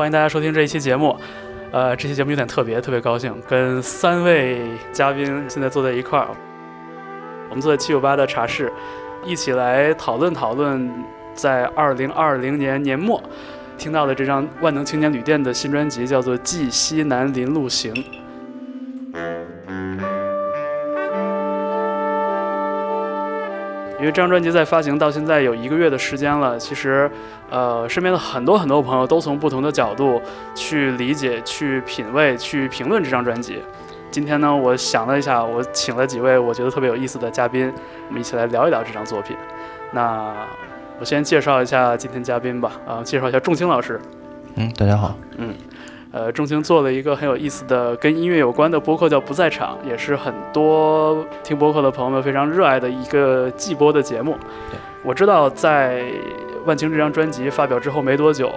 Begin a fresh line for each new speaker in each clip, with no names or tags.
欢迎大家收听这一期节目。呃，这期节目有点特别，特别高兴，跟三位嘉宾现在坐在一块儿。我们坐在七九八的茶室，一起来讨论讨论，在二零二零年年末听到的这张万能青年旅店的新专辑，叫做《记西南林路行》。因为这张专辑在发行到现在有一个月的时间了，其实，呃，身边的很多很多朋友都从不同的角度去理解、去品味、去评论这张专辑。今天呢，我想了一下，我请了几位我觉得特别有意思的嘉宾，我们一起来聊一聊这张作品。那我先介绍一下今天嘉宾吧，啊，介绍一下仲青老师。
嗯，大家好。
嗯。呃，仲青做了一个很有意思的跟音乐有关的播客，叫《不在场》，也是很多听播客的朋友们非常热爱的一个季播的节目。我知道在万青这张专辑发表之后没多久，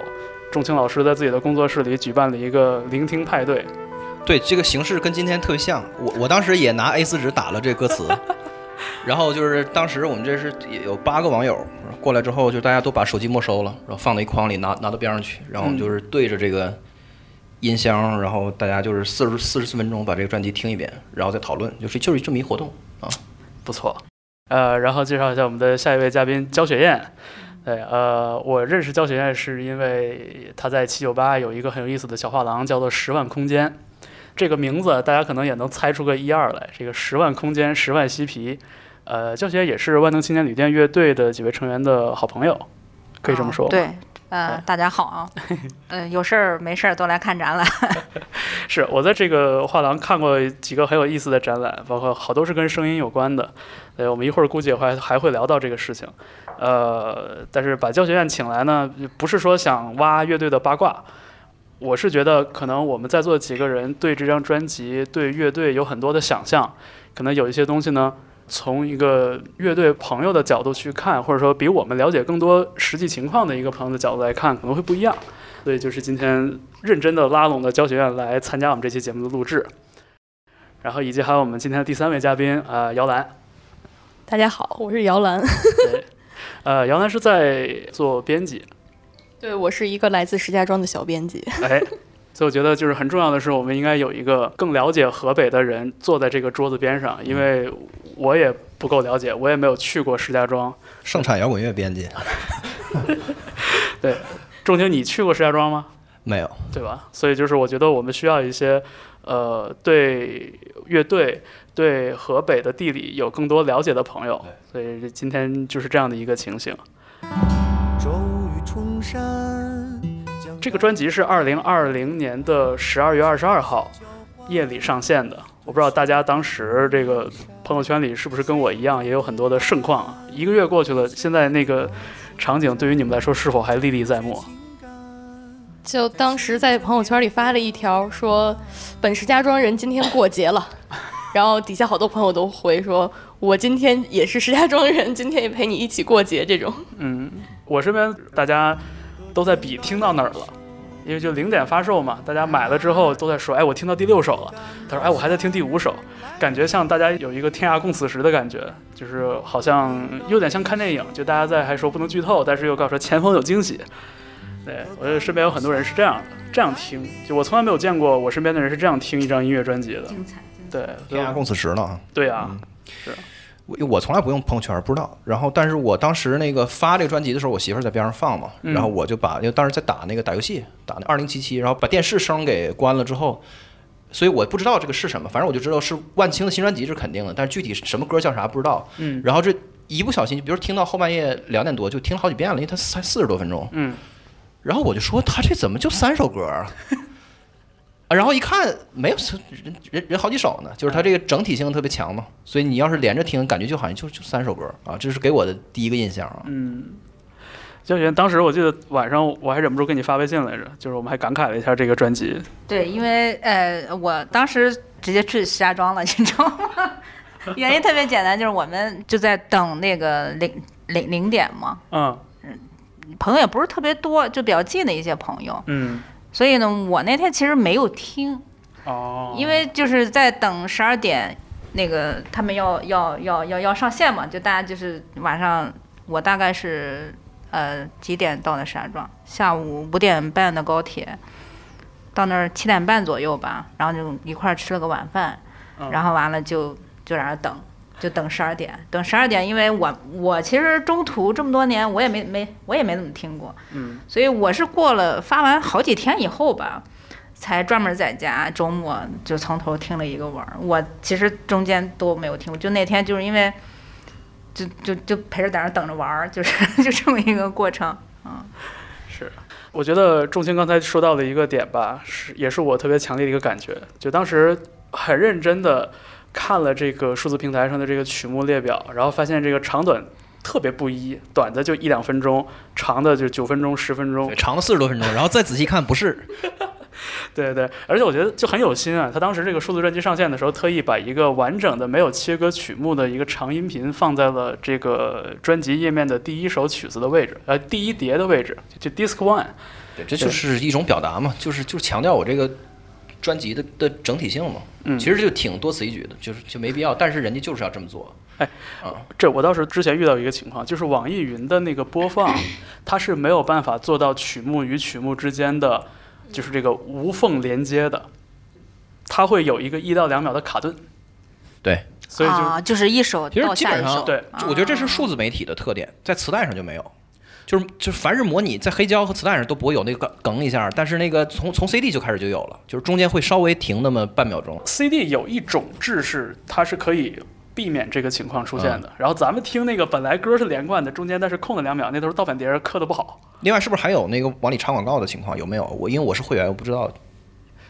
仲青老师在自己的工作室里举办了一个聆听派对。
对，这个形式跟今天特别像。我我当时也拿 A4 纸打了这歌词，然后就是当时我们这是有八个网友过来之后，就大家都把手机没收了，然后放到一筐里拿拿到边上去，然后我们就是对着这个。音箱，然后大家就是四十四十四分钟把这个专辑听一遍，然后再讨论，就是就是这么一活动啊，
不错。呃，然后介绍一下我们的下一位嘉宾焦雪燕。对，呃，我认识焦雪燕是因为她在七九八有一个很有意思的小画廊，叫做十万空间。这个名字大家可能也能猜出个一二来。这个十万空间，十万嬉皮。呃，焦雪燕也是万能青年旅店乐队的几位成员的好朋友，可以这么说。
对。呃，大家好啊，呃，有事儿没事儿都来看展览。
是我在这个画廊看过几个很有意思的展览，包括好多是跟声音有关的。呃，我们一会儿估计还还会聊到这个事情。呃，但是把教学院请来呢，不是说想挖乐队的八卦，我是觉得可能我们在座几个人对这张专辑、对乐队有很多的想象，可能有一些东西呢。从一个乐队朋友的角度去看，或者说比我们了解更多实际情况的一个朋友的角度来看，可能会不一样。所以就是今天认真的拉拢了教学院来参加我们这期节目的录制，然后以及还有我们今天的第三位嘉宾啊，姚兰。
大家好，我是姚兰。
对，呃，姚兰是在做编辑。
对，我是一个来自石家庄的小编辑。
哎。所以我觉得就是很重要的是，我们应该有一个更了解河北的人坐在这个桌子边上，因为我也不够了解，我也没有去过石家庄。
盛产摇滚乐编辑。
对，仲卿，你去过石家庄吗？
没有，
对吧？所以就是我觉得我们需要一些，呃，对乐队、对河北的地理有更多了解的朋友。所以今天就是这样的一个情形。这个专辑是二零二零年的十二月二十二号夜里上线的。我不知道大家当时这个朋友圈里是不是跟我一样，也有很多的盛况。啊一个月过去了，现在那个场景对于你们来说是否还历历在目？
就当时在朋友圈里发了一条说：“本石家庄人今天过节了。”然后底下好多朋友都回说：“我今天也是石家庄人，今天也陪你一起过节。”这种。
嗯，我身边大家。都在比听到哪儿了，因为就零点发售嘛，大家买了之后都在说，哎，我听到第六首了。他说，哎，我还在听第五首，感觉像大家有一个天涯共此时的感觉，就是好像有点像看电影，就大家在还说不能剧透，但是又告诉说前方有惊喜。对我觉得身边有很多人是这样的，这样听，就我从来没有见过我身边的人是这样听一张音乐专辑的。对，
天涯共此时呢。
对呀，是。
我我从来不用朋友圈，不知道。然后，但是我当时那个发这个专辑的时候，我媳妇在边上放嘛，然后我就把，因为当时在打那个打游戏，打那二零七七，然后把电视声给关了之后，所以我不知道这个是什么，反正我就知道是万青的新专辑是肯定的，但是具体什么歌叫啥不知道。
嗯。
然后这一不小心，比如听到后半夜两点多，就听了好几遍了，因为它才四十多分钟。
嗯。
然后我就说他这怎么就三首歌啊？啊，然后一看没有人人人好几首呢，就是它这个整体性特别强嘛，所以你要是连着听，感觉就好像就就三首歌啊，这是给我的第一个印象啊。
嗯，焦雪，当时我记得晚上我还忍不住给你发微信来着，就是我们还感慨了一下这个专辑。
对，因为呃，我当时直接去石家庄了，你知道吗？原因特别简单，就是我们就在等那个零零零点嘛，
嗯
朋友也不是特别多，就比较近的一些朋友，
嗯，
所以呢，我那天其实没有听，
哦，
因为就是在等十二点，那个他们要要要要要上线嘛，就大家就是晚上，我大概是呃几点到的石家庄？下午五点半的高铁，到那儿七点半左右吧，然后就一块儿吃了个晚饭，
嗯
然后完了就就在那儿等。就等十二点，等十二点，因为我我其实中途这么多年我也没没我也没怎么听过，
嗯
所以我是过了发完好几天以后吧，才专门在家周末就从头听了一个玩儿。我其实中间都没有听过，就那天就是因为就就就陪着在那儿等着玩儿，就是 就这么一个过程。
嗯是。我觉得仲卿刚才说到的一个点吧，是也是我特别强烈的一个感觉，就当时很认真的看了这个数字平台上的这个曲目列表，然后发现这个长短特别不一，短的就一两分钟，长的就九分钟、十分钟，，
长了四十多分钟，然后再仔细看，不是，
对对，而且我觉得就很有心啊。他当时这个数字专辑上线的时候，特意把一个完整的没有切割曲目的一个长音频放在了这个专辑页面的第一首曲子的位置，呃，第一碟的位置，就 Disc One。
对，这就是一种表达嘛，就是就是强调我这个专辑的的整体性嘛。
嗯
其实就挺多此一举的，就是就没必要，但是人家就是要这么做。
哎这我倒是之前遇到一个情况，就是网易云的那个播放，它是没有办法做到曲目与曲目之间的，就是这个无缝连接的，它会有一个一到两秒的卡顿。
对，
所以就、
啊，就是一首
其实
到下一首，
基本上
对
我觉得这是数字媒体的特点，在磁带上就没有。就是就是凡是模拟在黑胶和磁带上都不会有那个梗一下，但是那个从从 CD 就开始就有了，就是中间会稍微停那么半秒钟。
CD 有一种制式，它是可以避免这个情况出现的。然后咱们听那个本来歌是连贯的，中间但是空了两秒，那都是盗版碟刻的不好。
另外，是不是还有那个往里插广告的情况？有没有？我因为我是会员，我不知道。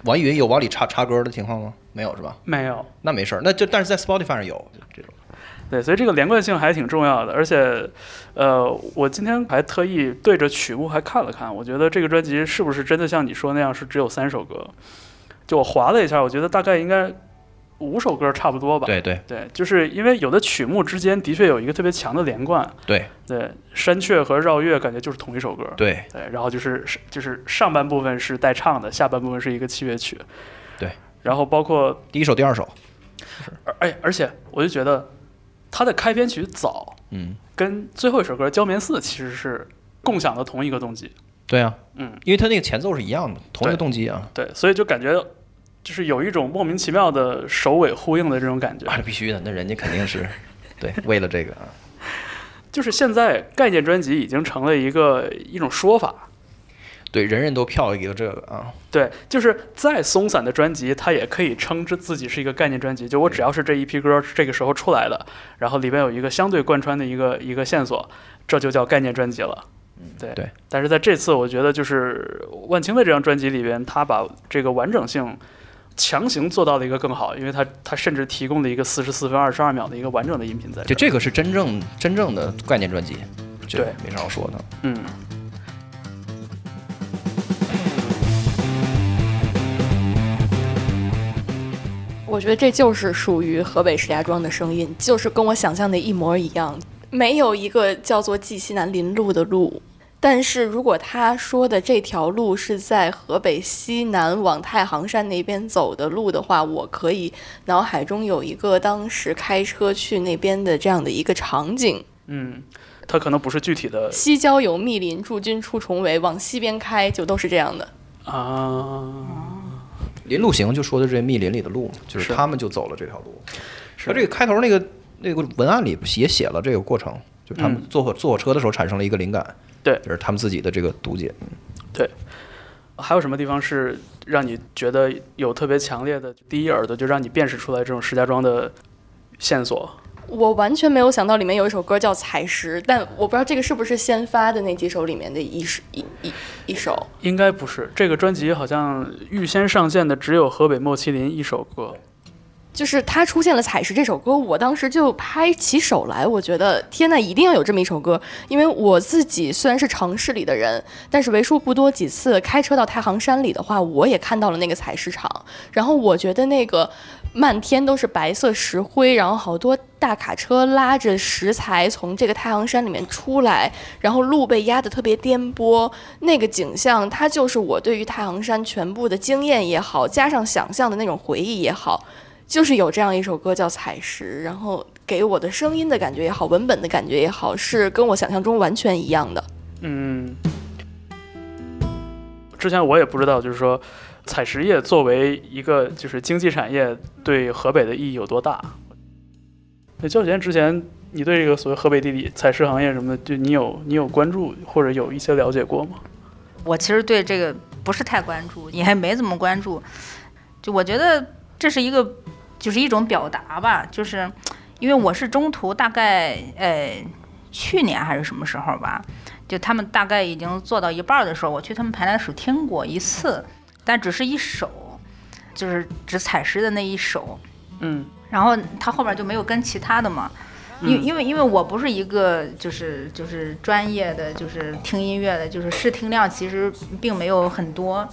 网易云有往里插插歌的情况吗？没有是吧？
没有，
那没事儿，那就但是在 Spotify 上有这种。
对，所以这个连贯性还挺重要的。而且，呃，我今天还特意对着曲目还看了看，我觉得这个专辑是不是真的像你说那样是只有三首歌？就我划了一下，我觉得大概应该五首歌差不多吧。
对对
对，就是因为有的曲目之间的确有一个特别强的连贯。
对
对，山雀和绕月感觉就是同一首歌。
对
对，然后就是是就是上半部分是带唱的，下半部分是一个器乐曲。
对，
然后包括
第一首、第二首，
而哎，而且我就觉得它的开篇曲早
嗯，
跟最后一首歌《焦棉寺》其实是共享的同一个动机。
对啊，
嗯，
因为它那个前奏是一样的，同一个动机啊。
对，所以就感觉就是有一种莫名其妙的首尾呼应的这种感觉。
啊，必须的，那人家肯定是 对为了这个啊。
就是现在概念专辑已经成了一个一种说法。
对，人人都票一个这个啊。
对，就是再松散的专辑，它也可以称之自己是一个概念专辑。就我只要是这一批歌是这个时候出来的，然后里边有一个相对贯穿的一个一个线索，这就叫概念专辑了。对
对。
但是在这次，我觉得就是万青的这张专辑里边，他把这个完整性强行做到了一个更好，因为他他甚至提供了一个四十四分二十二秒的一个完整的音频在这。
就这个是真正真正的概念专辑，
对
没啥好说的。
嗯。
我觉得这就是属于河北石家庄的声音，就是跟我想象的一模一样。没有一个叫做冀西南林路的路，但是如果他说的这条路是在河北西南往太行山那边走的路的话，我可以脑海中有一个当时开车去那边的这样的一个场景。
嗯，它可能不是具体的
西郊有密林，驻军出重围，往西边开就都是这样的。
啊，
林路行就说的这密林里的路嘛，就是
是
他们就走了这条路。
是
他这个开头那个那个文案里也写了这个过程，就是他们
嗯
坐火坐火车的时候产生了一个灵感，
对
就是他们自己的这个读解。
对还有什么地方是让你觉得有特别强烈的第一耳朵就让你辨识出来这种石家庄的线索？
我完全没有想到里面有一首歌叫《采石》，但我不知道这个是不是先发的那几首里面的一首一一一首。
应该不是，这个专辑好像预先上线的只有河北莫麒麟一首歌。
就是他出现了《采石》这首歌，我当时就拍起手来，我觉得天呐，一定要有这么一首歌。因为我自己虽然是城市里的人，但是为数不多几次开车到太行山里的话，我也看到了那个采石场。然后我觉得那个漫天都是白色石灰，然后好多大卡车拉着石材从这个太行山里面出来，然后路被压得特别颠簸，那个景象，它就是我对于太行山全部的经验也好，加上想象的那种回忆也好。就是有这样一首歌叫《采石》，然后给我的声音的感觉也好，文本的感觉也好，是跟我想象中完全一样的。
嗯，之前我也不知道，就是说采石业作为一个就是经济产业，对河北的意义有多大。那教学之前，你对这个所谓河北地理采石行业什么的，就你有你有关注或者有一些了解过吗？
我其实对这个不是太关注，也还没怎么关注。就我觉得这是一个，就是一种表达吧。就是因为我是中途大概呃去年还是什么时候吧，就他们大概已经做到一半的时候，我去他们排练室听过一次，但只是一首，就是只采诗的那一首。
嗯
然后他后面就没有跟其他的嘛，因因为因为我不是一个就是就是专业的就是听音乐的，就是试听量其实并没有很多。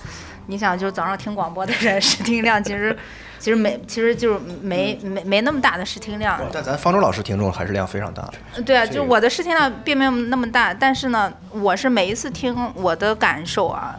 你想，就是早上听广播的人 试听量其实其实没其实就是没没没那么大的试听量。
但咱方舟老师听众还是量非常大的。
对啊，就我的试听量并没有那么大，但是呢，我是每一次听我的感受啊。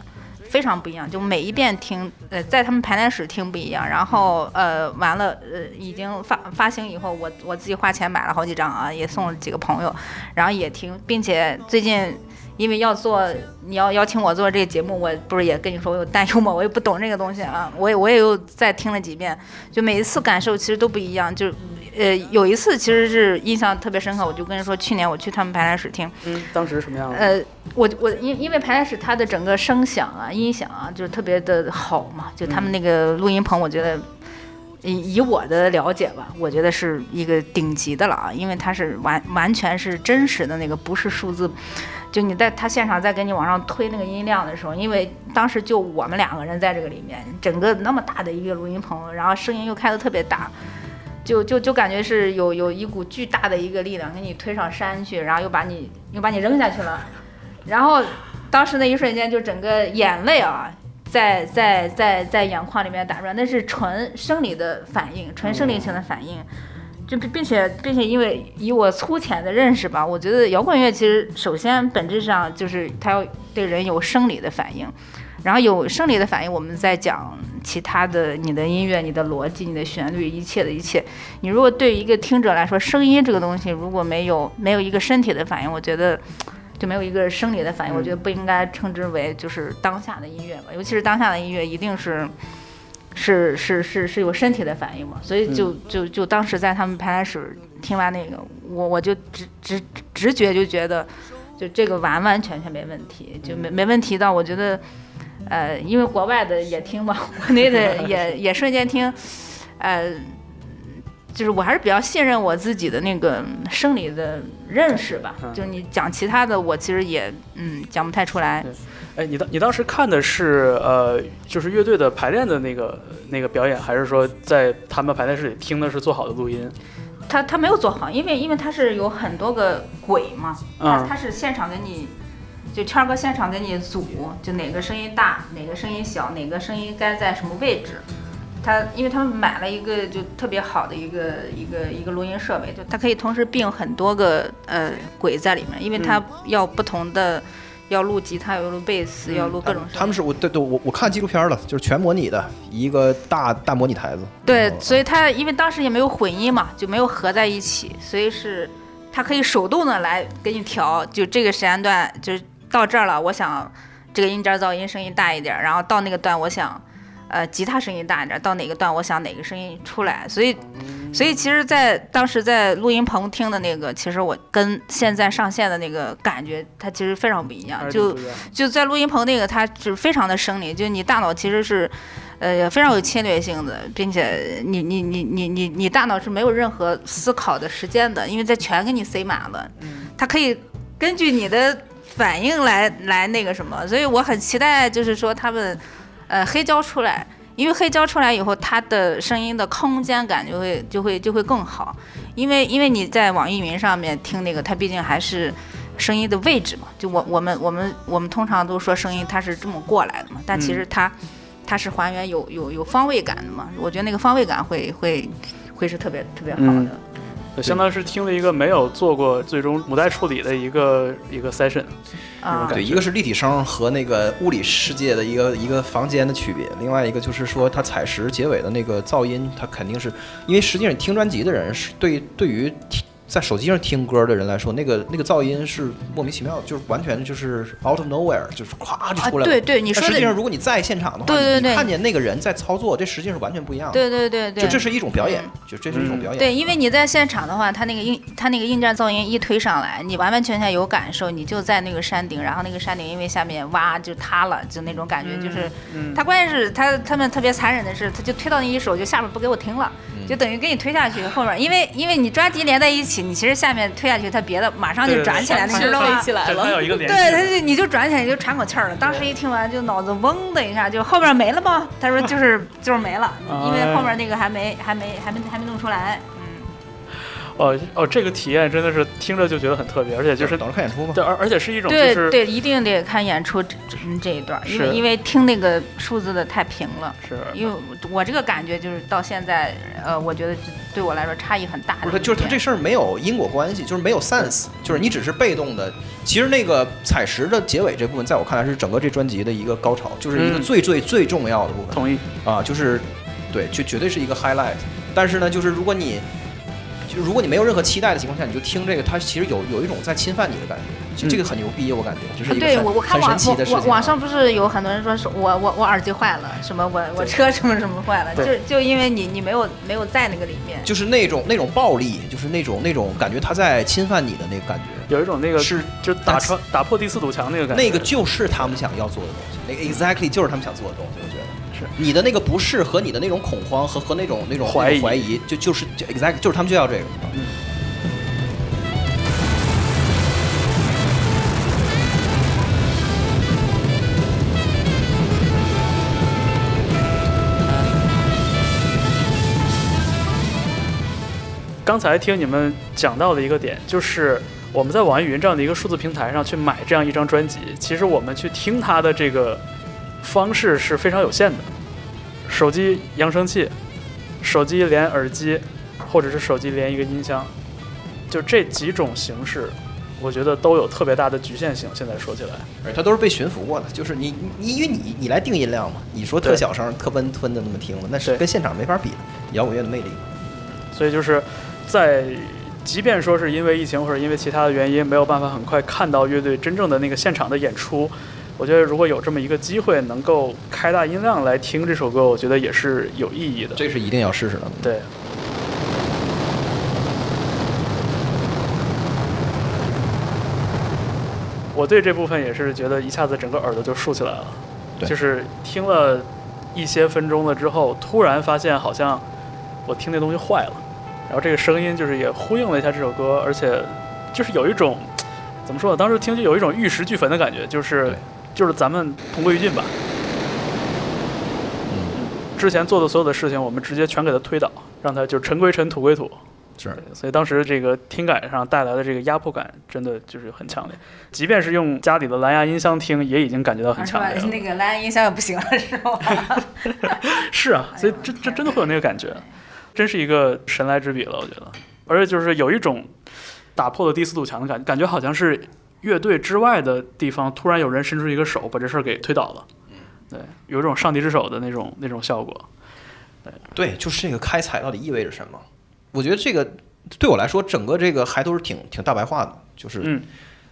非常不一样，就每一遍听，呃，在他们排练室听不一样，然后呃，完了，呃，已经发发行以后，我我自己花钱买了好几张啊，也送了几个朋友，然后也听，并且最近因为要做，你要邀请我做这个节目，我不是也跟你说我有担忧吗？我也不懂这个东西啊，我也我也又再听了几遍，就每一次感受其实都不一样，就呃有一次其实是印象特别深刻，我就跟你说，去年我去他们排练室听，
嗯，当时什么样的？
呃，我我因因为排练室它的整个声响啊、音响啊，就是特别的好嘛，就他们那个录音棚，我觉得以以我的了解吧，我觉得是一个顶级的了啊，因为它是完完全是真实的那个，不是数字。就你在他现场在给你往上推那个音量的时候，因为当时就我们两个人在这个里面，整个那么大的一个录音棚，然后声音又开得特别大，就就就感觉是有有一股巨大的一个力量给你推上山去，然后又把你又把你扔下去了，然后当时那一瞬间就整个眼泪啊，在在在在眼眶里面打转，那是纯生理的反应，纯生理性的反应。就并并且并且，因为以我粗浅的认识吧，我觉得摇滚乐其实首先本质上就是它要对人有生理的反应，然后有生理的反应，我们再讲其他的，你的音乐、你的逻辑、你的旋律，一切的一切。你如果对于一个听者来说，声音这个东西如果没有没有一个身体的反应，我觉得 就没有一个生理的反应，我觉得不应该称之为就是当下的音乐吧，尤其是当下的音乐，一定是。是是是是有身体的反应嘛，所以就就就当时在他们排练室听完那个，我我就直直直觉就觉得，就这个完完全全没问题，就没没问题到我觉得，呃，因为国外的也听嘛，国内的 也也瞬间听，呃，就是我还是比较信任我自己的那个生理的认识吧，就你讲其他的，我其实也嗯讲不太出来。
哎，你当你当时看的是呃，就是乐队的排练的那个那个表演，还是说在他们排练室里听的是做好的录音？
他他没有做好，因为因为他是有很多个轨嘛，他
嗯
他是现场给你，就圈儿哥现场给你组，就哪个声音大，哪个声音小，哪个声音该在什么位置。他因为他们买了一个就特别好的一个一个一个录音设备，就它可以同时并很多个呃轨在里面，因为它要不同的。要录吉他，要录贝斯，要录各种。
他们是我对对我我看纪录片了，就是全模拟的一个大大模拟台子。
对所以它因为当时也没有混音嘛，就没有合在一起，所以是它可以手动的来给你调，就这个时间段就是到这儿了，我想这个音阶噪音声音大一点儿，然后到那个段我想，呃，吉他声音大一点，到哪个段我想哪个声音出来，所以，所以其实，在当时在录音棚听的那个，其实我跟现在上线的那个感觉，它其实非常不一样。就就在录音棚那个，它是非常的生理，就你大脑其实是，呃，非常有侵略性的，并且你你你你你你大脑是没有任何思考的时间的，因为它全给你塞满了，它可以根据你的反应来来那个什么，所以我很期待，就是说他们。呃，黑胶出来，因为黑胶出来以后，它的声音的空间感就会就会就会更好，因为因为你在网易云上面听那个，它毕竟还是声音的位置嘛，就我我们我们我们通常都说声音它是这么过来的嘛，但其实它它是还原有有有方位感的嘛，我觉得那个方位感会会会是特别特别好的。
相当于是听了一个没有做过最终母带处理的一个一个 session，
啊，
对，一个是立体声和那个物理世界的一个一个房间的区别，另外一个就是说它采石结尾的那个噪音，它肯定是因为实际上听专辑的人是对对于听。在手机上听歌的人来说，那个那个噪音是莫名其妙，就是完全就是 out of nowhere，就是咵就出来了。
对对，你说
实际上，如果你在现场的话，
对对对，
看见那个人在操作，这实际上是完全不一样的。
对对对对，
就这是一种表演，就这是一种表演。
对，因为你在现场的话，他那个硬他那个硬件噪音一推上来，你完完全全有感受。你就在那个山顶，然后那个山顶因为下面哇就塌了，就那种感觉，就是他关键是他他们特别残忍的是，他就推到你一手，就下面不给我听了。就等于给你推下去，后面因为因为你专辑连在一起，你其实下面推下去，它别的马上就转起来，你知道吗？
起来了，
对，它就你就转起来你就喘口气儿了。当时一听完就脑子嗡的一下，就后边没了吗？他说就是就是没了，因为后面那个还没还没还没还没弄出来。
哦哦，这个体验真的是听着就觉得很特别，而且就是
等着看演出嘛。
对，而而且是一种
对对，一定得看演出这这一段，因为因为听那个数字的太平了。
是，
因为我这个感觉就是到现在，呃，我觉得对我来说差异很大。
不是，就是他这事儿没有因果关系，就是没有 sense，就是你只是被动的。其实那个采石的结尾这部分，在我看来是整个这专辑的一个高潮，就是一个最最最重要的部分。
同意
啊，就是对，就绝对是一个 highlight。但是呢，就是如果你就如果你没有任何期待的情况下，你就听这个，它其实有有一种在侵犯你的感觉，就这个很牛逼，我感觉就是
对我我看网
网
网上不是有很多人说是我我我耳机坏了，什么我我车什么什么坏了，就就因为你你没有没有在那个里面，
就是那种那种暴力，就是那种那种感觉他在侵犯你的那个感觉，
有一种那个
是
就打穿打破第四堵墙那个感觉，
那个就是他们想要做的东西，那个 exactly 就是他们想做的东西，我觉得。你的那个不适和你的那种恐慌和和那种那种怀疑怀疑，就就是就 exactly 就是他们就要这个。
刚才听你们讲到的一个点，就是我们在网易云这样的一个数字平台上去买这样一张专辑，其实我们去听它的这个。方式是非常有限的，手机扬声器，手机连耳机，或者是手机连一个音箱，就这几种形式，我觉得都有特别大的局限性。现在说起来，
而它都是被驯服过的，就是你你因为你你来定音量嘛，你说特小声、特温吞的那么听了，那是跟现场没法比的，摇滚乐的魅力。
所以就是在，即便说是因为疫情或者因为其他的原因，没有办法很快看到乐队真正的那个现场的演出。我觉得如果有这么一个机会，能够开大音量来听这首歌，我觉得也是有意义的。
这是一定要试试的。
对。我对这部分也是觉得一下子整个耳朵就竖起来了。就是听了一些分钟了之后，突然发现好像我听那东西坏了，然后这个声音就是也呼应了一下这首歌，而且就是有一种怎么说呢？当时听就有一种玉石俱焚的感觉，就是。就是咱们同归于尽吧。
嗯，
之前做的所有的事情，我们直接全给他推倒，让他就尘归尘，土归土。
是，
所以当时这个听感上带来的这个压迫感，真的就是很强烈。即便是用家里的蓝牙音箱听，也已经感觉到很强烈了。
那个蓝牙音箱也不行了，是吗？
是啊，所以这这真的会有那个感觉，真是一个神来之笔了，我觉得。而且就是有一种打破了第四堵墙的感觉，感觉好像是。乐队之外的地方，突然有人伸出一个手，把这事儿给推倒了。对，有一种上帝之手的那种那种效果。对，
对，就是这个开采到底意味着什么？我觉得这个对我来说，整个这个还都是挺挺大白话的。就是，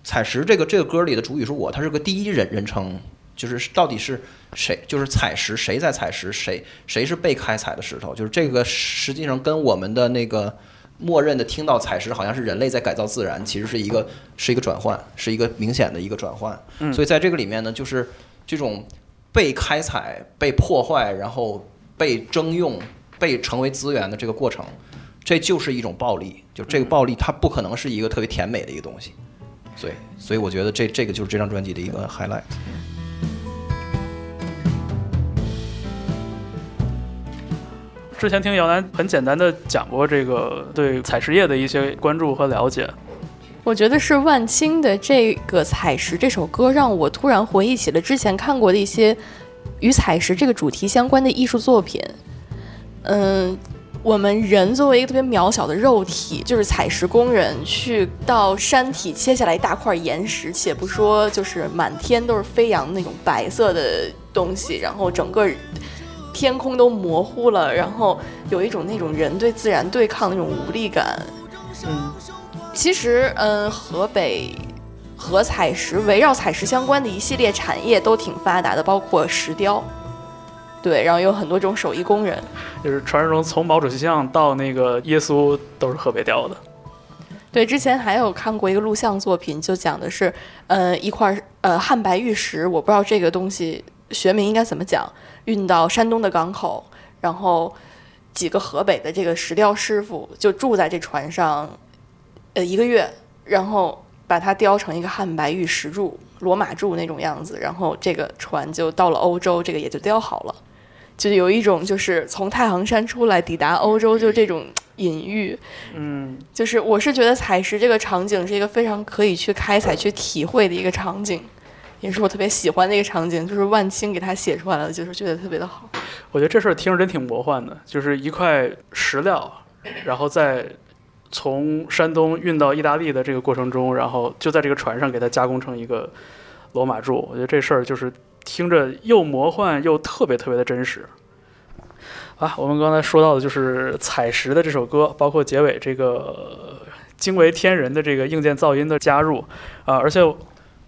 采石这个这个歌里的主语是我，它是个第一人人称。就是到底是谁，就是采石谁在采石，谁谁是被开采的石头，就是这个实际上跟我们的那个默认的听到采石好像是人类在改造自然，其实是一个是一个转换，是一个明显的一个转换。
嗯
所以在这个里面呢，就是这种被开采、被破坏，然后被征用、被成为资源的这个过程，这就是一种暴力。就这个暴力，它不可能是一个特别甜美的一个东西。所以，所以我觉得这这个就是这张专辑的一个 highlight。
之前听姚楠很简单的讲过这个对采石业的一些关注和了解，
我觉得是万青的这个《采石》这首歌，让我突然回忆起了之前看过的一些与采石这个主题相关的艺术作品。嗯，我们人作为一个特别渺小的肉体，就是采石工人去到山体切下来一大块岩石，且不说就是满天都是飞扬那种白色的东西，然后整个天空都模糊了，然后有一种那种人对自然对抗的那种无力感。
嗯，
其实，嗯，河北和采石围绕采石相关的一系列产业都挺发达的，包括石雕，对，然后有很多这种手艺工人。
就是传说中从毛主席像到那个耶稣都是河北雕的。
对，之前还有看过一个录像作品，就讲的是，呃，一块儿呃汉白玉石，我不知道这个东西学名应该怎么讲，运到山东的港口，然后几个河北的这个石雕师傅就住在这船上，呃一个月，然后把它雕成一个汉白玉石柱、罗马柱那种样子，然后这个船就到了欧洲，这个也就雕好了。就有一种就是从太行山出来抵达欧洲，就这种隐喻。
嗯，
就是我是觉得采石这个场景是一个非常可以去开采、去体会的一个场景，也是我特别喜欢的一个场景。就是万青给他写出来了，就是觉得特别的好。
我觉得这事儿听着真挺魔幻的，就是一块石料，然后在从山东运到意大利的这个过程中，然后就在这个船上给它加工成一个罗马柱。我觉得这事儿就是听着又魔幻又特别特别的真实。啊，我们刚才说到的就是采石的这首歌，包括结尾这个惊为天人的这个硬件噪音的加入啊，而且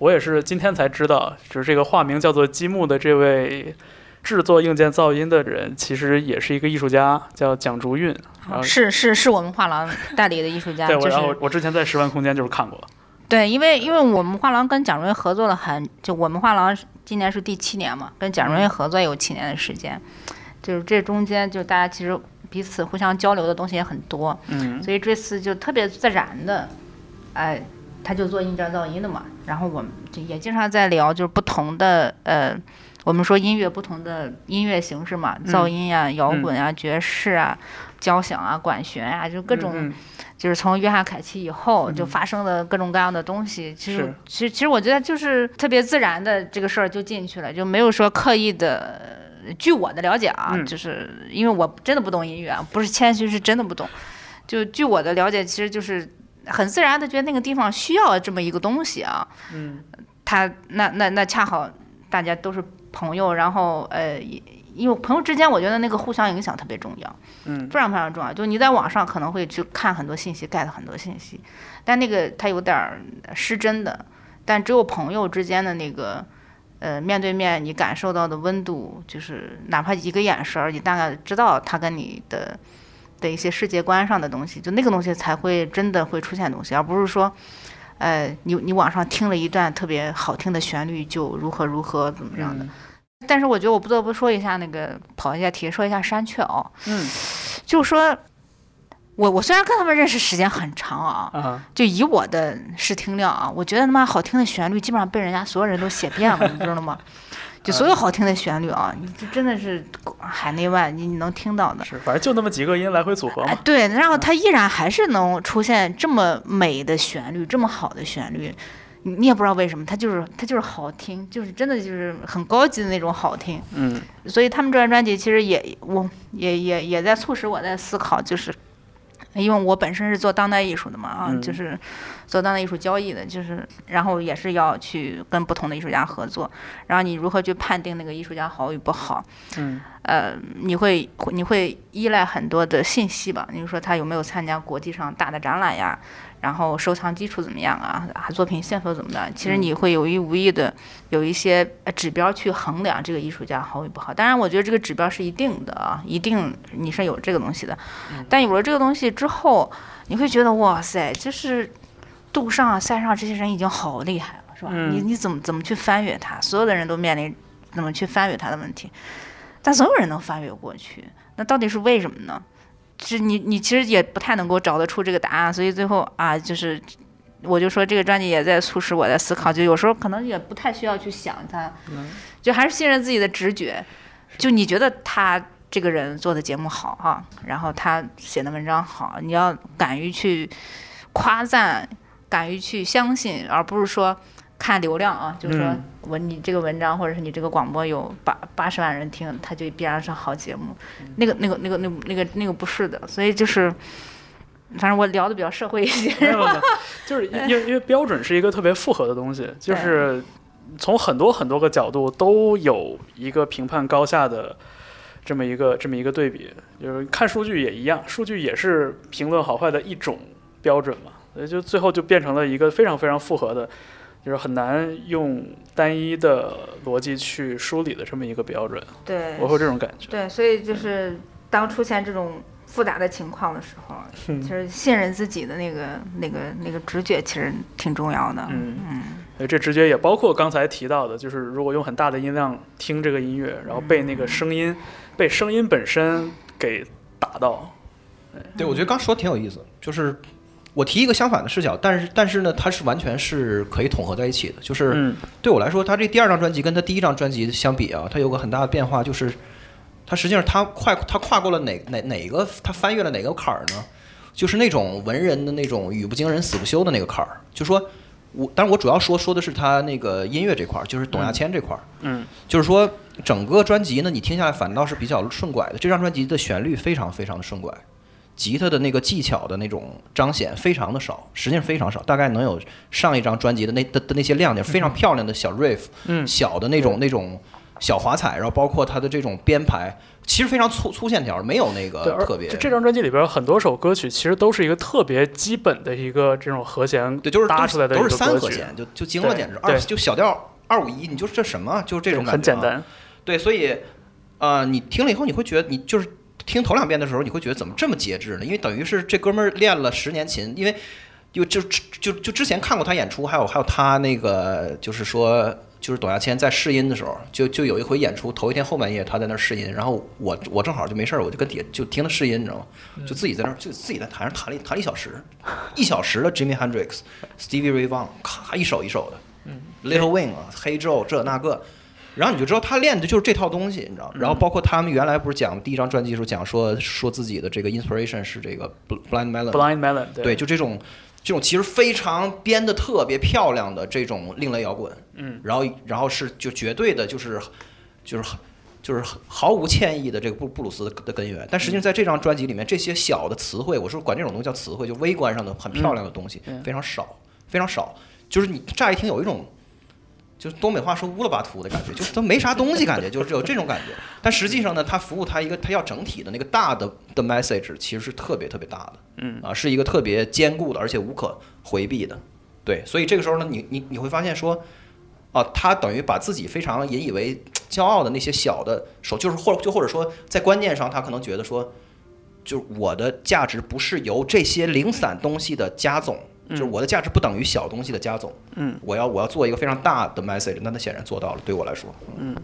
我也是今天才知道，就是这个化名叫做积木的这位制作硬件噪音的人，其实也是一个艺术家，叫蒋竹韵。
是是是我们画廊代理的艺术家，
对，我
就是
然后我之前在十万空间就是看过。
对，因为因为我们画廊跟蒋竹韵合作了很，就我们画廊今年是第七年嘛，跟蒋竹韵合作有七年的时间，就是这中间就大家其实彼此互相交流的东西也很多，
嗯
所以这次就特别自然的，哎，他就做硬件噪音的嘛，然后我们就也经常在聊，就是不同的呃，我们说音乐不同的音乐形式嘛，噪音呀、摇滚啊、爵士啊、交响啊、管弦啊，就各种。
嗯
就是从约翰凯奇以后就发生的各种各样的东西，其实其实其实我觉得就是特别自然的这个事儿就进去了，就没有说刻意的。据我的了解啊，
嗯
就是因为我真的不懂音乐啊，不是谦虚，是真的不懂。就据我的了解，其实就是很自然的觉得那个地方需要这么一个东西啊。
嗯
他那那那恰好大家都是朋友，然后呃，也因为朋友之间，我觉得那个互相影响特别重要。
嗯
非常非常重要。就你在网上可能会去看很多信息，get 很多信息，但那个它有点儿失真的。但只有朋友之间的那个，呃，面对面你感受到的温度，就是哪怕一个眼神儿，你大概知道他跟你的的一些世界观上的东西，就那个东西才会真的会出现东西，而不是说。呃，你你网上听了一段特别好听的旋律，就如何如何怎么样的？
嗯
但是我觉得我不得不说一下那个跑一下题，说一下山雀哦，
嗯
就是说，我我虽然跟他们认识时间很长啊，
啊
就以我的视听量啊，我觉得他妈好听的旋律基本上被人家所有人都写遍了，你知道吗？就所有好听的旋律啊，你这真的是海内外你你能听到的。
是，反正就那么几个音来回组合嘛，。
哎对，然后它依然还是能出现这么美的旋律，这么好的旋律，你你也不知道为什么，它就是它就是好听，就是真的就是很高级的那种好听。
嗯
所以他们这张专辑其实也，我也也也在促使我在思考，就是，因为我本身是做当代艺术的嘛，啊，
嗯
就是做当代艺术交易的，就是然后也是要去跟不同的艺术家合作，然后你如何去判定那个艺术家好与不好？
嗯
呃，你会你会依赖很多的信息吧，比如说他有没有参加国际上大的展览呀，然后收藏基础怎么样啊，啊作品线索怎么的，其实你会有意无意的有一些呃指标去衡量这个艺术家好与不好。当然，我觉得这个指标是一定的啊，一定你是有这个东西的，但有了这个东西之后，你会觉得哇塞，就是杜尚啊、塞尚这些人已经好厉害了，是吧？
嗯
你你怎么怎么去翻越它？所有的人都面临怎么去翻越它的问题。但总有人能翻越过去，那到底是为什么呢？是你你其实也不太能够找得出这个答案，所以最后啊，就是我就说这个专辑也在促使我在思考，就有时候可能也不太需要去想它，就还是信任自己的直觉。就你觉得他这个人做的节目好哈、然后他写的文章好，你要敢于去夸赞，敢于去相信，而不是说看流量啊，就是说
嗯
我你这个文章或者是你这个广播有八八十万人听，它就必然是好节目。那个那个那个那个那个那个不是的，所以就是，反正我聊的比较社会一些。
没有没 有，就是 因因为因为标准是一个特别复合的东西，就是从很多很多个角度都有一个评判高下的这么一个这么一个对比。就是看数据也一样，数据也是评论好坏的一种标准嘛，所以就最后就变成了一个非常非常复合的。就是很难用单一的逻辑去梳理的这么一个标准，
对
我会有这种感觉。
对，所以就是当出现这种复杂的情况的时候，其实信任自己的那个那个那个直觉其实挺重要的。
嗯
嗯
呃，这直觉也包括刚才提到的，就是如果用很大的音量听这个音乐，然后被那个声音，被声音本身给打到。
对，我觉得刚说的挺有意思，就是我提一个相反的视角，但是但是呢，它是完全是可以统合在一起的。就是
嗯
对我来说，他这第二张专辑跟他第一张专辑相比啊，它有个很大的变化，就是他实际上他跨他跨过了哪哪哪个他翻越了哪个坎儿呢？就是那种文人的那种语不惊人死不休的那个坎儿。就说我，但是我主要说说的是他那个音乐这块儿，就是董亚千这块儿。
嗯
就是说，整个专辑呢，你听下来反倒是比较顺拐的。这张专辑的旋律非常非常的顺拐，吉他的那个技巧的那种彰显非常的少，实际上非常少，大概能有上一张专辑的那的的那些亮点，非常漂亮的小 riff，
嗯。
小的那种那种小华彩，然后包括它的这种编排，其实非常粗粗线条，没有那个特别
这这张专辑里边很多首歌曲其实都是一个特别基本的一个这种和弦
对，就是都
搭出来的
都是三和弦，就就惊了，简直
对
二就小调二五一，你就是这什么啊？就是这种感觉、啊，
很简单。
对，所以，呃，你听了以后，你会觉得你就是听头两遍的时候，你会觉得怎么这么节制呢？因为等于是这哥们儿练了十年琴，因为就就就就之前看过他演出，还有还有他那个就是说。就是董亚千在试音的时候，就就有一回演出头一天后半夜他在那儿试音，然后我我正好就没事儿，我就跟底下就听他试音，你知道吗？就自己在那儿就自己在台上弹了一弹了一小时，一小时的 Jimmy Hendrix、Stevie Ray Vaughan，咔一首一首的，Little Wing 啊，黑昼这那个，然后你就知道他练的就是这套东西，你知道？然后包括他们原来不是讲第一张专辑的时候讲说说自己的这个 inspiration 是这个 Blind
Melon，Blind Melon，
对，就这种这种其实非常编的特别漂亮的这种另类摇滚，
嗯，
然后然后是就绝对的就是就是就是毫无歉意的这个布布鲁斯的的根源，但实际上在这张专辑里面，这些小的词汇，我说管这种东西叫词汇，就微观上的很漂亮的东西、
嗯。
非常少，非常少，就是你乍一听有一种。就是东北话说乌了巴秃的感觉，就是都没啥东西感觉，就是有这种感觉。但实际上呢，它服务它一个它要整体的那个大的的 message 其实是特别特别大的。
嗯
啊，是一个特别坚固的，而且无可回避的。对，所以这个时候呢，你你你会发现说，啊，他等于把自己非常引以为骄傲的那些小的手，就是或就或者说在观念上，他可能觉得说，就是我的价值不是由这些零散东西的加总，就是我的价值不等于小东西的加总。
嗯，
我要我要做一个非常大的 message，那他显然做到了，对我来说。
嗯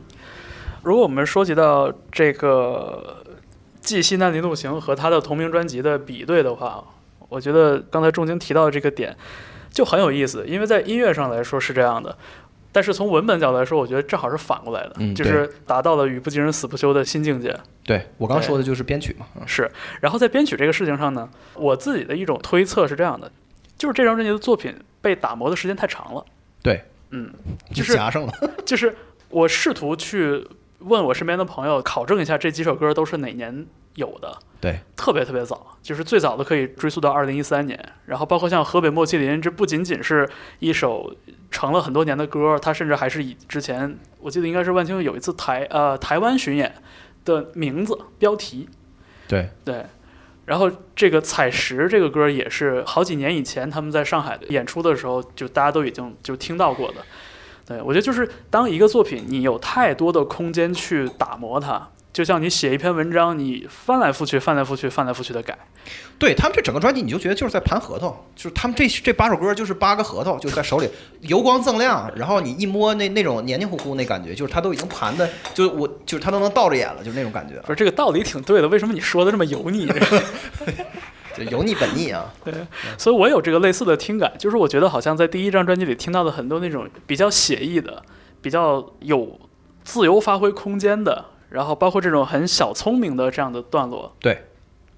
如果我们说及到这个记《西南林路行》和他的同名专辑的比对的话，我觉得刚才仲京提到的这个点就很有意思，因为在音乐上来说是这样的，但是从文本角度来说，我觉得正好是反过来的，
嗯
就是达到了语不惊人死不休的新境界。
对我刚说的就是编曲嘛，嗯
是，然后在编曲这个事情上呢，我自己的一种推测是这样的，就是这张专辑的作品被打磨的时间太长了。
对，
嗯，就
就是夹上了。
就是我试图去问我身边的朋友，考证一下这几首歌都是哪年有的，
对，
特别特别早，就是最早的可以追溯到二零一三年。然后包括像河北莫麒麟，这不仅仅是一首成了很多年的歌，它甚至还是以之前我记得应该是万青有一次台呃台湾巡演的名字标题，
对
对。然后这个《采石》这个歌也是好几年以前他们在上海演出的时候，就大家都已经就听到过的。对我觉得就是当一个作品你有太多的空间去打磨它，就像你写一篇文章，你翻来覆去、翻来覆去、翻来覆去的改。
对他们这整个专辑，你就觉得就是在盘核桃，就是他们这这八首歌就是八个核桃，就是在手里油光锃亮，然后你一摸那那种黏黏糊糊那感觉，就是他都已经盘的，就是我就是他都能倒着演了，就是那种感觉，
不是这个道理挺对的，为什么你说的这么油腻？
就油腻本腻啊。
对，所以我有这个类似的听感，就是我觉得好像在第一张专辑里听到的很多那种比较写意的、比较有自由发挥空间的，然后包括这种很小聪明的这样的段落，
对，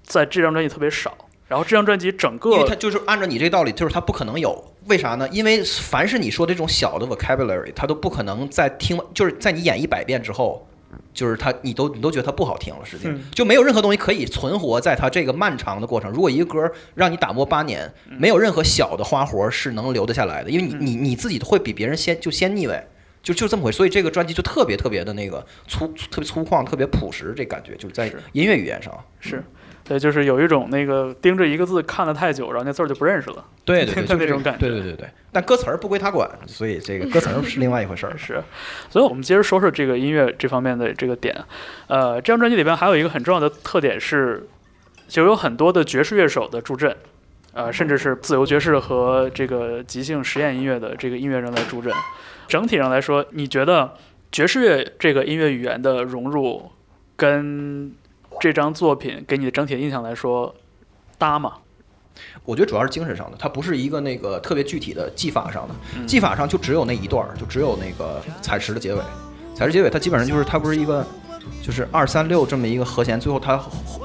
在这张专辑特别少。然后这张专辑整个
因为
个
他就是按照你这个道理，就是它不可能有，为啥呢？因为凡是你说这种小的 vocabulary，它都不可能在听，就是在你演一百遍之后，就是它你都你都觉得它不好听了，实际就没有任何东西可以存活在它这个漫长的过程。如果一个歌让你打磨八年，没有任何小的花活是能留得下来的，因为你你你自己会比别人先就先腻味。就就这么回事，所以这个专辑就特别特别的那个粗，特别粗犷，特别朴实，这感觉就是在音乐语言上。
是，对，就是有一种那个盯着一个字看了太久，然后那字儿就不认识了。
对 对就这
种感觉
对对对对，但歌词儿不归他管，所以这个歌词儿是另外一回事儿。
是，所以我们接着说说这个音乐这方面的这个点。呃，这张专辑里边还有一个很重要的特点是，就有很多的爵士乐手的助阵，呃，甚至是自由爵士和这个即兴实验音乐的这个音乐人来助阵。整体上来说，你觉得爵士乐这个音乐语言的融入跟这张作品给你的整体的印象来说搭吗？
我觉得主要是精神上的，它不是一个那个特别具体的技法上的，
嗯
技法上就只有那一段儿，就只有那个采石的结尾，采石结尾它基本上就是它不是一个，就是二三六这么一个和弦，最后它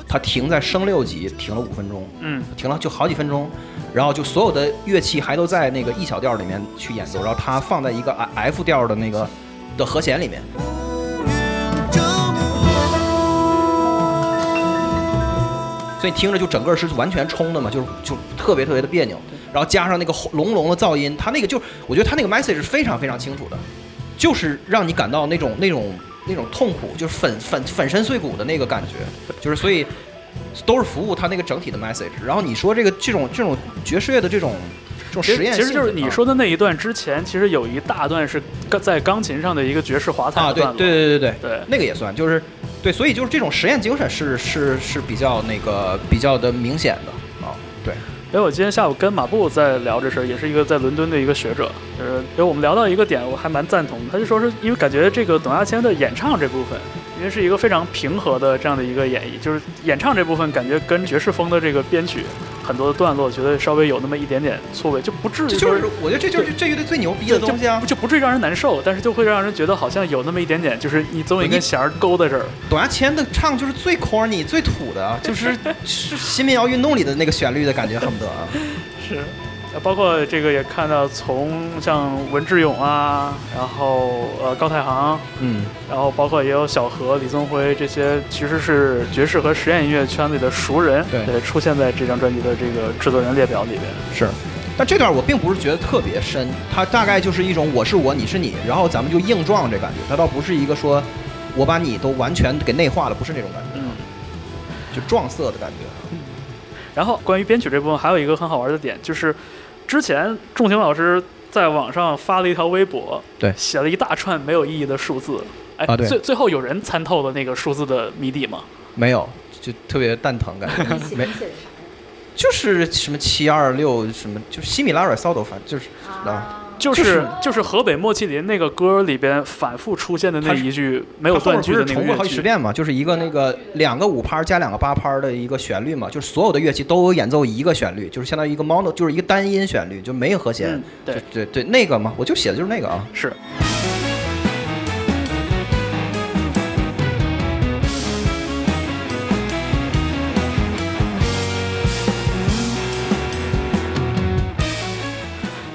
它停在升六级，停了五分钟，
嗯，
停了就好几分钟，然后就所有的乐器还都在那个 E 小调里面去演奏，然后它放在一个 F 调的那个的和弦里面，所以听着就整个是完全冲的嘛，就是就特别特别的别扭，然后加上那个隆隆的噪音，它那个就我觉得它那个 message 是非常非常清楚的，就是让你感到那种那种那种痛苦，就是粉粉粉身碎骨的那个感觉，就是所以都是服务它那个整体的 message。然后你说这个这种这种爵士乐的这种这种
实
实验，
其实就是你
啊
说的那一段之前，其实有一大段是钢在钢琴上的一个爵士华彩
啊，对。对对对对
对
那个也算，就是对，所以就是这种实验精神是是是比较那个比较的明显的。
因为我今天下午跟马布在聊这事儿，也是一个在伦敦的一个学者，就是因为我们聊到一个点，我还蛮赞同的。他就说是因为感觉这个董亚千的演唱这部分，因为是一个非常平和的这样的一个演绎，就是演唱这部分感觉跟爵士风的这个编曲很多的段落，觉得稍微有那么一点点错位，就不至于
就是我觉得这就是这乐队最牛逼的东西啊！
就不至于让人难受，但是就会让人觉得好像有那么一点点，就是你总有一根弦儿勾在这儿。
董亚千的唱就是最 corny、最土的啊，就是是新民谣运动里的那个旋律的感觉，恨不得啊。
是，呃包括这个也看到从像文志勇啊，然后呃高太行，
嗯，
然后包括也有小何、李宗辉这些，其实是爵士和实验音乐圈里的熟人，
对
出现在这张专辑的这个制作人列表里边。
是。但这段我并不是觉得特别深，它大概就是一种我是我，你是你，然后咱们就硬撞这感觉。它倒不是一个说我把你都完全给内化了，不是那种感觉，
嗯，
就撞色的感觉。
然后关于编曲这部分，还有一个很好玩的点，就是之前仲庭老师在网上发了一条微博，
对
写了一大串没有意义的数字。哎，
啊对
最最后有人参透了那个数字的谜底吗？
没有，就特别蛋疼感觉。没，就是什么七二六什么，就是西米拉瑞骚斗，反正就是啊。
就是
就是
河北莫麒麟那个歌里边反复出现的那一句没有断句的那个
重复好几。十遍嘛，就是一个那个两个五拍加两个八拍的一个旋律嘛，就是所有的乐器都有演奏一个旋律，就是相当于一个 mono，就是一个单音旋律，就没有和弦。
嗯，对，
对对，那个嘛，我就写的就是那个啊。
是。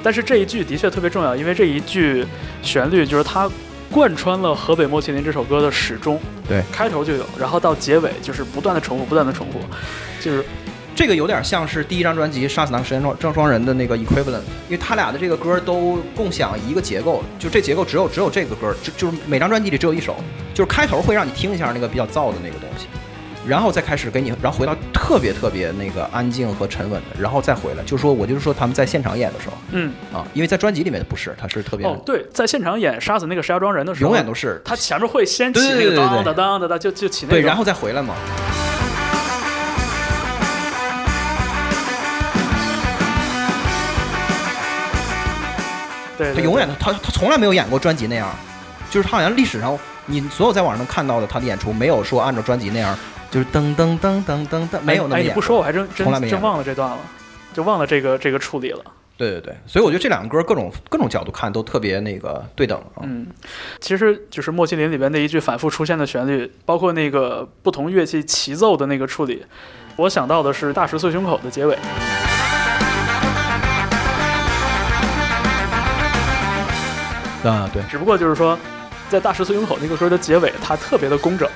但是这一句的确特别重要，因为这一句旋律就是它贯穿了河北莫麒麟这首歌的始终。
对，
开头就有，然后到结尾就是不断的重复，不断的重复，就是
这个有点像是第一张专辑《杀死那个时间庄郑双人》的那个 equivalent，因为他俩的这个歌都共享一个结构，就这结构只有只有这个歌，就就是每张专辑里只有一首，就是开头会让你听一下那个比较燥的那个东西，然后再开始给你，然后回到特别特别那个安静和沉稳的，然后再回来，就是说我就是说他们在现场演的时候
嗯，
啊，因为在专辑里面不是，他是特别
哦，对，在现场演杀死那个石家庄人的时候，
永远都是。
他前面会先起那个当当当当当，就就起那个。
对，然后再回来嘛。
对，对
他永远他他从来没有演过专辑那样，就是他好像历史上你所有在网上能看到的他的演出，没有说按照专辑那样，就是噔噔噔噔噔噔，没有那么
哎，你。不说我还真真真忘了这段了，就忘了这个这个处理了。
对对对，所以我觉得这两个歌各种各种角度看都特别那个对等啊。
嗯，其实就是《莫西林》里边那一句反复出现的旋律，包括那个不同乐器齐奏的那个处理，我想到的是《大石碎胸口》的结尾。
啊，对
只不过就是说，在《大石碎胸口》那个歌的结尾，它特别的工整，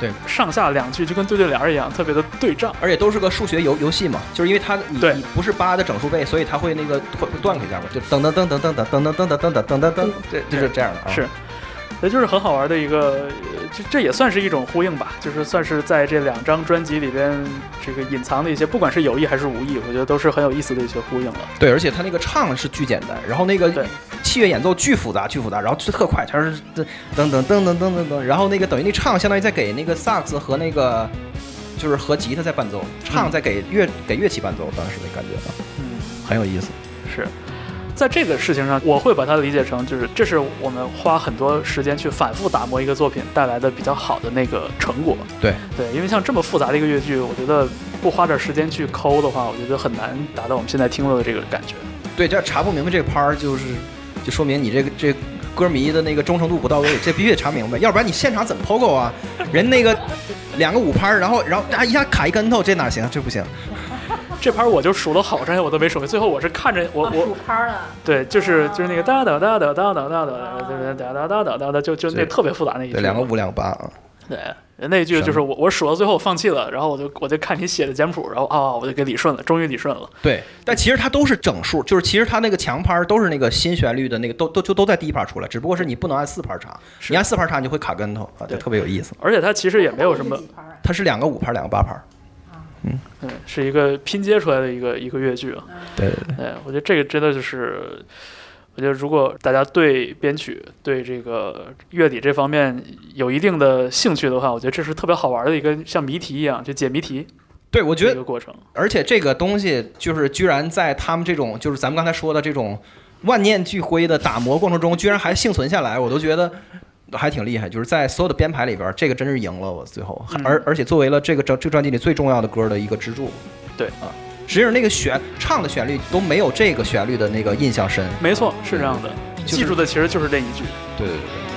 对，
上下两句就跟对对联儿一样，特别的对仗。
而且都是个数学游游戏嘛，就是因为它你你不是八的整数倍，所以它会那个会会断开一下嘛，就噔噔噔噔噔噔噔噔噔噔噔噔噔噔，这就是这样的啊。
是，也就是很好玩的一个，呃这这也算是一种呼应吧，就是算是在这两张专辑里边这个隐藏的一些，不管是有意还是无意，我觉得都是很有意思的一些呼应了。
对，而且他那个唱是巨简单，然后那个
对
器乐演奏巨复杂，巨复杂，然后就特快，它是噔噔噔噔噔噔噔，然后那个等于那唱相当于在给那个萨克斯和那个就是和吉他在伴奏，唱在给乐给乐器伴奏，当时的感觉啊，
嗯，
很有意思。
是。在这个事情上，我会把它理解成，就是这是我们花很多时间去反复打磨一个作品带来的比较好的那个成果。
对
对，因为像这么复杂的一个乐剧，我觉得不花点时间去抠的话，我觉得很难达到我们现在听到的这个感觉。
对，这查不明白这个拍儿，就是就说明你这个这歌迷的那个忠诚度不到位，这必须得查明白，要不然你现场怎么 POGO 啊？人那个 两个五拍，然后然后啊一下卡一跟头，这哪行？这不行。
这拍我就数了好长时间，我都没数。最后我是看着我我
拍了。
对，就是就是那个哒哒哒哒哒哒哒哒哒哒哒哒哒哒哒，就就那
对
特别复杂那一句。
对，两个五两个八啊。
对，那一句就是我我数到最后放弃了，然后我就我就看你写的简谱，然后啊我就给理顺了，终于理顺了。
对，但其实它都是整数，就是其实它那个强拍儿都是那个新旋律的那个都都就都在第一拍儿出来，只不过是你不能按四拍儿唱，你按四拍儿唱你就会卡跟头啊，就
对
特别有意思。
而且它其实也没有什么，
它是两个五拍儿，两个八拍嗯。
对，是一个拼接出来的一个一个乐句啊。
对对对，
对，我觉得这个真的就是，我觉得如果大家对编曲、对这个乐理这方面有一定的兴趣的话，我觉得这是特别好玩的一个像谜题一样，就解谜题
对我觉得
一个过程。
而且这个东西就是居然在他们这种就是咱们刚才说的这种万念俱灰的打磨过程中，居然还幸存下来，我都觉得还挺厉害。就是在所有的编排里边儿，这个真是赢了我最后，
嗯
而而且作为了这个这这个专辑里最重要的歌的一个支柱。
对
啊，实际上那个旋唱的旋律都没有这个旋律的那个印象深。
没错，是这样的。
就是
记住的其实就是这一句。
对对对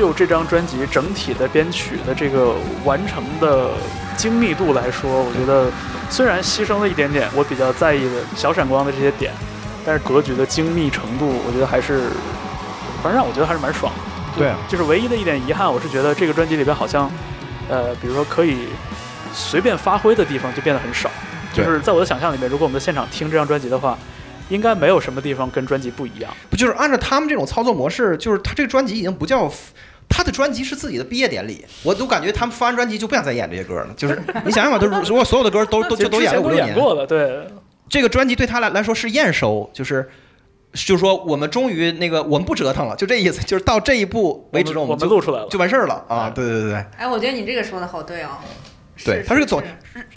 就这张专辑整体的编曲的这个完成的精密度来说，我觉得虽然牺牲了一点点我比较在意的小闪光的这些点，但是格局的精密程度，我觉得还是，反正让我觉得还是蛮爽的。
对啊
就是唯一的一点遗憾，我是觉得这个专辑里边好像，呃，比如说可以随便发挥的地方就变得很少。就是在我的想象里面，如果我们在现场听这张专辑的话，应该没有什么地方跟专辑不一样。
不就是按照他们这种操作模式，就是他这个专辑已经不叫他的专辑是自己的毕业典礼，我都感觉他们发完专辑就不想再演这些歌了。就是 你想想吧，都如果所有的歌 都都就都演了五六年，
过了，对，
这个专辑对他来来说是验收，就是就是说我们终于那个我们不折腾了，就这意思，就是到这一步为止，
我们
们就
录出来了
就完事儿了啊！
嗯
对对对对
哎，我觉得你这个说的好对哦。
对，他是个总，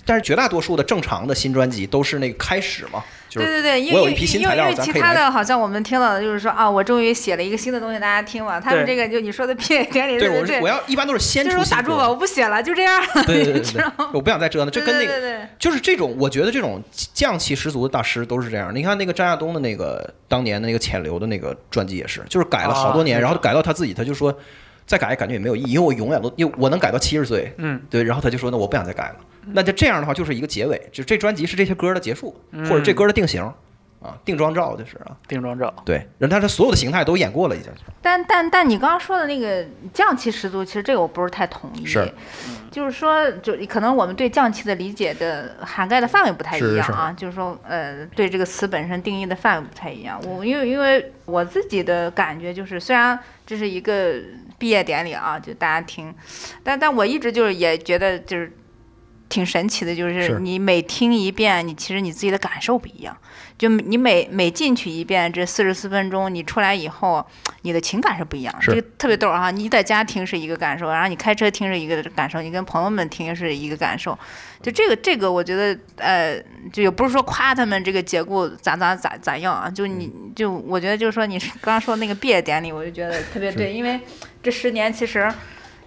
但是绝大多数的正常的新专辑都是那个开始嘛，就是
对对对，因
我有
为
一批新材料
因为因为其他的好像我们听到的就是说啊，我终于写了一个新的东西，大家听吧。他们这个就你说的毕业典礼，
对我
对
是我要一般都是先
就是
出新
我打住吧，我不写了，就这样。
对对对 我不想再折腾，这跟那个
对对对对
就是这种，我觉得这种匠气十足的大师都是这样。你看那个张亚东的那个当年的那个潜流的那个专辑也是，就是改了好多年，
啊
然后改到他自己，他就说再改感觉也没有意义，因为我永远都因为我能改到七十岁，
嗯，
对，然后他就说那我不想再改了。那就这样的话就是一个结尾，就这专辑是这些歌的结束，
嗯
或者这歌的定型啊，定妆照就是啊，
定妆照，
对，然后他的所有的形态都演过了已经。
但但但你刚刚说的那个匠气十足，其实这个我不是太同意。
是，
就是说，就可能我们对匠气的理解的涵盖的范围不太一样
是
啊。就是说，呃，对这个词本身定义的范围不太一样。我因为因为我自己的感觉就是，虽然这是一个毕业典礼啊，就大家听，但但我一直就是也觉得就是。挺神奇的，就是
是
你每听一遍，你其实你自己的感受不一样。就你每每进去一遍，这四十四分钟，你出来以后，你的情感是不一样。
的
这个特别逗儿哈，你在家听是一个感受，然后你开车听是一个感受，你跟朋友们听是一个感受。就这个这个，我觉得呃，就也不是说夸他们这个结构咋咋咋咋样啊，就你就我觉得就是说你刚刚说那个毕业典礼，我就觉得特别对，因为这十年其实。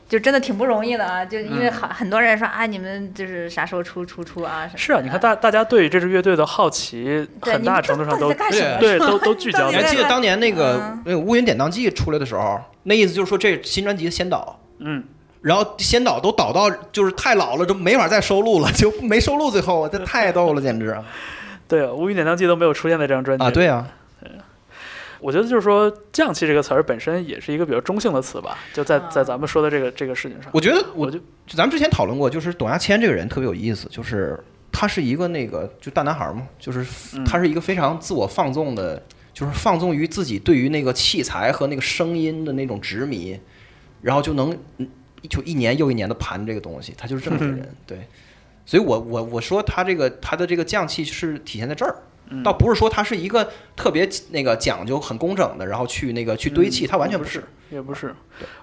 就真的挺不容易的啊！就因为很很多人说啊，你们就是啥时候出出出啊？
是啊，你看大大家对这支乐队的好奇，很大程度上都
到底在干什么？
对都都聚焦
你还记得当年那个
嗯
那个《乌云典当记》出来的时候，那意思就是说这新专辑的先导，
嗯，
然后先导都导到就是太老了，就没法再收录了，就没收录。最后这太逗了，简直啊！
对乌云典当记都没有出现在这张专辑
啊，对啊，
我觉得就是说“匠气”这个词儿本身也是一个比较中性的词吧，就在在咱们说的这个这个事情上，
我觉得我
我就
就咱们之前讨论过，就是董亚千这个人特别有意思，就是他是一个那个就大男孩嘛，就是
嗯。
他是一个非常自我放纵的，就是放纵于自己对于那个器材和那个声音的那种执迷，然后就能嗯就一年又一年的盘这个东西，他就是这么个人，对。所以我我我说他这个他的这个匠气是体现在这儿，
嗯
倒不是说它是一个特别那个讲究很工整的，然后去那个去堆砌，它完全不是。
也不是，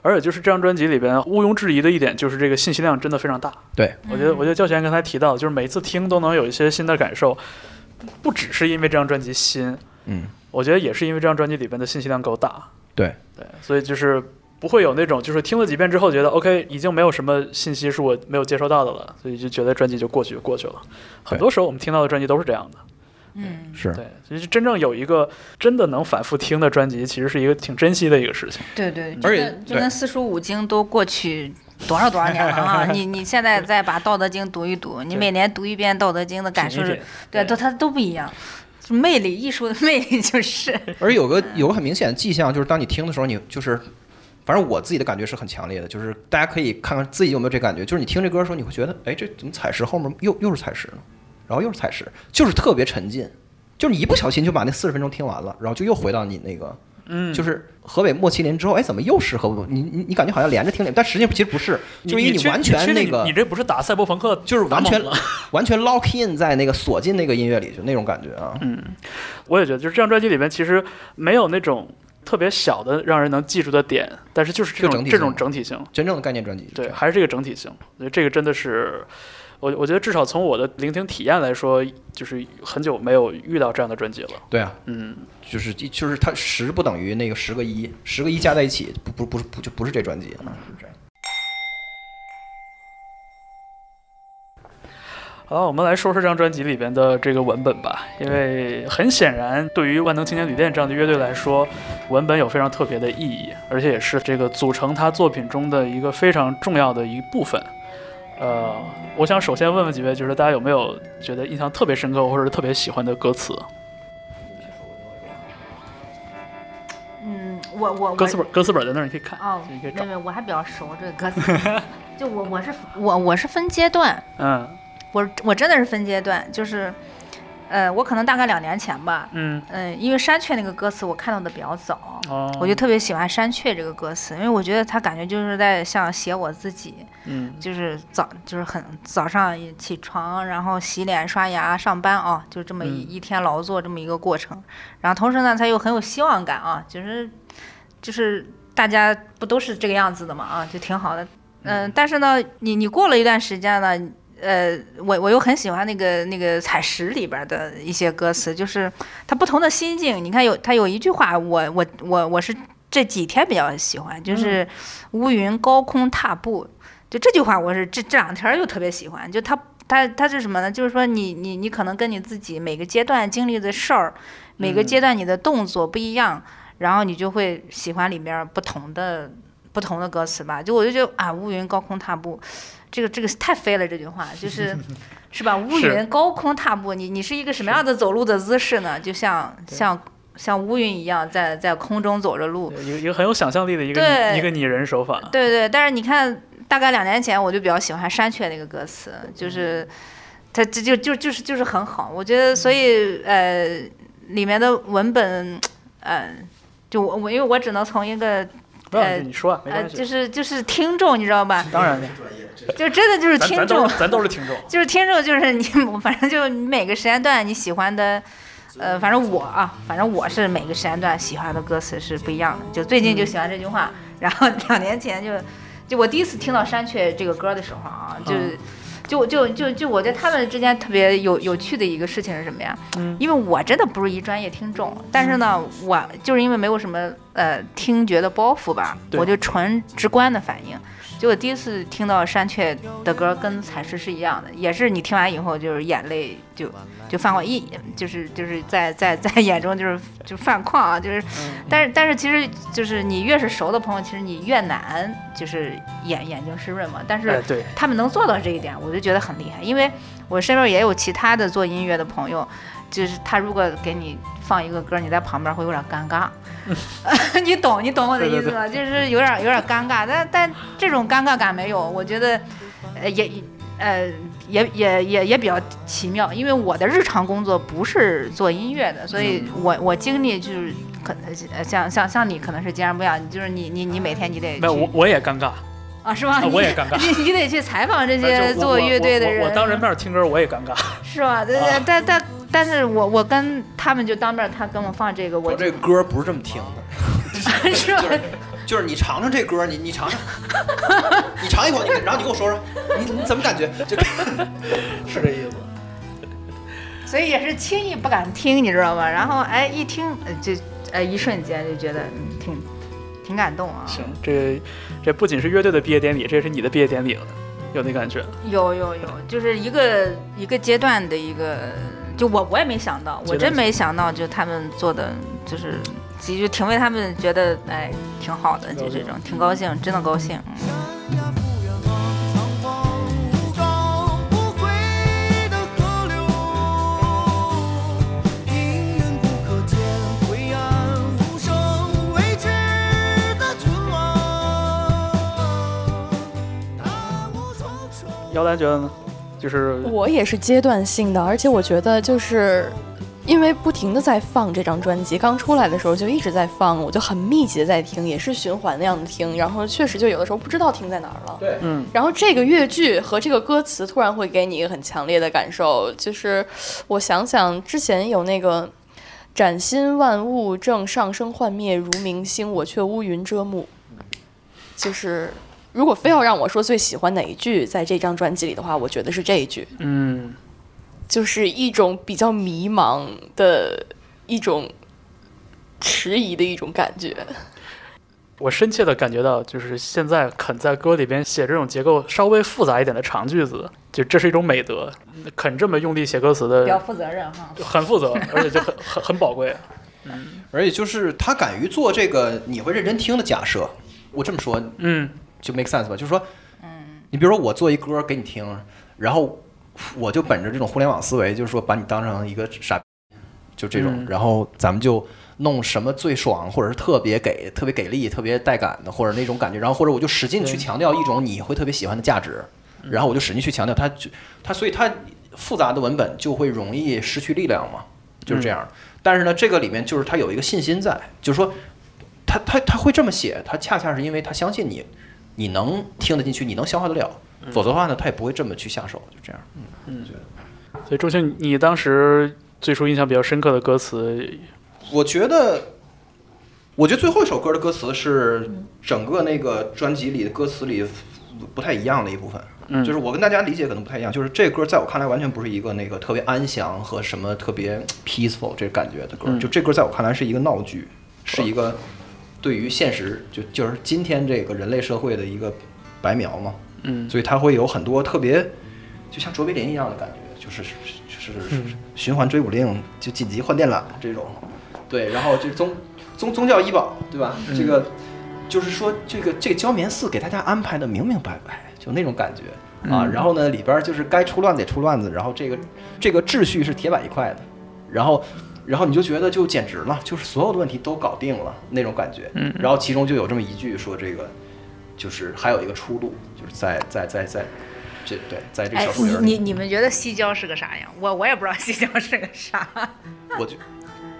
而且就是这张专辑里边毋庸置疑的一点就是这个信息量真的非常大。
对，
我觉得我觉得教学员刚才提到，就是每次听都能有一些新的感受，不只是因为这张专辑新，
嗯，
我觉得也是因为这张专辑里边的信息量够大。
对
对，所以就是不会有那种就是听了几遍之后觉得 OK 已经没有什么信息是我没有接收到的了，所以就觉得专辑就过去就过去了。很多时候我们听到的专辑都是这样的。
嗯，
是
对，其实真正有一个真的能反复听的专辑，其实是一个挺珍惜的一个事情。
对对，
而且
就跟四书五经都过去多少多少年了啊！你你现在再把《道德经》读一读，你每年读一遍《道德经》的感受对，都它都不一样。就魅力，艺术的魅力就是，
而有个有个很明显的迹象，就是当你听的时候，你就是，反正我自己的感觉是很强烈的，就是大家可以看看自己有没有这感觉，就是你听这歌的时候，你会觉得，哎，这怎么采石后面又又是采石呢？然后又是采石，就是特别沉浸，就是你一不小心就把那四十分钟听完了，然后就又回到你那个，
嗯，
就是河北莫麒麟之后，哎，怎么又是河北？你你你感觉好像连着听，但实际上其实不是，就是因为
你
完全那个
你你这不是打赛博朋克，
就是完全完全 lock in 在那个锁进那个音乐里，就那种感觉啊。
嗯，我也觉得，就是这张专辑里面其实没有那种特别小的让人能记住的点，但是就是这
就整体
种这种整体性，
真正的概念专辑，
对，还是这个整体性，所以这个真的是。我我觉得至少从我的聆听体验来说，就是很久没有遇到这样的专辑了。
对啊，
嗯，
就是就是它十不等于那个十个一，十个一加在一起不不不是不就不是这专辑啊，是这样。
好，我们来说说这张专辑里边的这个文本吧，因为很显然，对于万能青年旅店这样的乐队来说，文本有非常特别的意义，而且也是这个组成他作品中的一个非常重要的一部分。呃，我想首先问问几位，就是大家有没有觉得印象特别深刻或者特别喜欢的歌词？
嗯，我我
歌词本，歌词本在那儿，你可以看，
哦，
你可以找
没。没，我还比较熟这个歌词，就我我是我我是分阶段，
嗯
我我真的是分阶段，就是，呃，我可能大概两年前吧，
嗯，
嗯，因为山雀那个歌词我看到的比较早，
哦，
我就特别喜欢山雀这个歌词，因为我觉得他感觉就是在像写我自己，
嗯
就是早就是很早上起床，然后洗脸刷牙上班啊，就这么一、
嗯
一天劳作这么一个过程。然后同时呢，他又很有希望感啊，就是就是大家不都是这个样子的嘛啊，就挺好的。嗯，但是呢，你你过了一段时间呢，呃，我我又很喜欢那个那个采石里边的一些歌词，就是它不同的心境。你看有它有一句话，我我我我是这几天比较喜欢，就是乌云高空踏步。就这句话，我是这这两天又特别喜欢。就它它它是什么呢？就是说你你你可能跟你自己每个阶段经历的事儿，每个阶段你的动作不一样，然后你就会喜欢里面不同的不同的歌词吧。就我就觉得啊，乌云高空踏步，这个这个太飞了，这句话 就是是吧？乌云高空踏步，你你是一个什么样的走路的姿势呢？就像像像乌云一样在在空中走着路。
一个一个很有想象力的一个一个拟人手法。
对对，但是你看，大概两年前我就比较喜欢山雀那个歌词，就是它这就就就是就是很好，我觉得所以呃里面的文本，呃，就我我因为我只能从一个呃
你说
呃
关系。
就是就是听众，你知道吧？
当然，
就真的就是听众
咱咱都，是听众。
就是听众，就是你，反正就你每个时间段你喜欢的，呃，反正我啊，反正我是每个时间段喜欢的歌词是不一样的。就最近就喜欢这句话，然后两年前就，就我第一次听到山雀这个歌的时候啊，就。就就就就我觉得他们之间特别有有趣的一个事情是什么呀？
嗯
因为我真的不是一专业听众，但是呢，我就是因为没有什么呃听觉的包袱吧，我就纯直观的反应。就我第一次听到山雀的歌，跟采石是一样的，也是你听完以后就是眼泪就就泛过，一就是就是在在在眼中就是就泛眶啊，就是，但是但是其实就是你越是熟的朋友，其实你越难就是眼眼睛湿润嘛，但是他们能做到这一点，我就觉得很厉害。因为我身边也有其他的做音乐的朋友，就是他如果给你放一个歌，你在旁边会有点尴尬。你懂，你懂我的意思吗？就是有点有点尴尬，但但这种尴尬感没有，我觉得，呃，也呃也也也也比较奇妙，因为我的日常工作不是做音乐的，所以我我经历就是可能呃像像像你可能是截然不一样，就是你你你每天你得
没有我我也尴尬，
啊是吗？
啊
你
我也尴尬
你你得去采访这些做乐队的人，
我当人面听歌我也尴尬。
是吧？对对，
啊
但但但是我我跟他们就当面，他跟我放这个，我
我这歌不是这么听的，
是吧？
就是你尝尝这歌，你你尝尝，你尝一口，你然后你跟我说说，你你怎么感觉？就
是这意思。
所以也是轻易不敢听，你知道吗？然后哎一听呃就哎一瞬间就觉得嗯挺挺感动啊。
行，这这不仅是乐队的毕业典礼，这也是你的毕业典礼了，有那感觉。
有有有，就是一个一个阶段的一个，就我我也没想到，我真没想到，就他们做的就是。就挺为他们觉得哎挺好的，就这种挺高兴，真的高兴。嗯
呀不远望，苍黄无高不回的河流，阴云不可见，灰暗无声，未知的存亡。大雾重重。
姚丹觉得呢？就是
我也是阶段性的，而且我觉得就是因为不停的在放这张专辑，刚出来的时候就一直在放，我就很密集的在听，也是循环那样的听，然后确实就有的时候不知道听在哪儿了。
对
嗯，
然后这个乐句和这个歌词突然会给你一个很强烈的感受，就是我想想之前有那个“崭新万物正上升幻灭如明星，我却乌云遮目”，就是如果非要让我说最喜欢哪一句在这张专辑里的话，我觉得是这一句，
嗯，
就是一种比较迷茫的一种迟疑的一种感觉。
我深切的感觉到，就是现在肯在歌里边写这种结构稍微复杂一点的长句子，就这是一种美德。肯这么用力写歌词的，
比较负责任哈。
就很负责，而且就很很很宝贵。
嗯而且就是他敢于做这个你会认真听的假设。我这么说
嗯，
就 make sense 吧？就是说，嗯你比如说我做一歌给你听，然后我就本着这种互联网思维，就是说把你当成一个傻，就这种，
嗯
然后咱们就弄什么最爽，或者是特别给、特别给力、特别带感的，或者那种感觉，然后或者我就使劲去强调一种你会特别喜欢的价值，然后我就使劲去强调它，就它，所以它复杂的文本就会容易失去力量嘛，就是这样。但是呢，这个里面就是他有一个信心在，就是说他他他会这么写，他恰恰是因为他相信你，你能听得进去，你能消化得了，否则的话呢，他也不会这么去下手，就这样。嗯。
所以周迅，你当时最初印象比较深刻的歌词，
我觉得，我觉得最后一首歌的歌词是整个那个专辑里的歌词里不太一样的一部分。
嗯。
就是我跟大家理解可能不太一样，就是这歌在我看来完全不是一个那个特别安详和什么特别 peaceful 这感觉的歌，
嗯。
就这歌在我看来是一个闹剧，是一个对于现实就就是今天这个人类社会的一个白描嘛，
嗯
所以它会有很多特别就像卓别林一样的感觉，就是就是循环追捕令，就紧急换电缆这种，对，然后就宗宗宗教医保，对吧？这个就是说这个这个胶棉寺给大家安排的明明白白，就那种感觉啊。
嗯
然后呢，里边就是该出乱子得出乱子，然后这个这个秩序是铁板一块的，然后。然后你就觉得就简直了，就是所有的问题都搞定了那种感觉。
嗯
然后其中就有这么一句说这个，就是还有一个出路，就是在在在在这对，在这个
哎
小，树林里，
你你你们觉得西郊是个啥样？我我也不知道西郊是个啥。
我就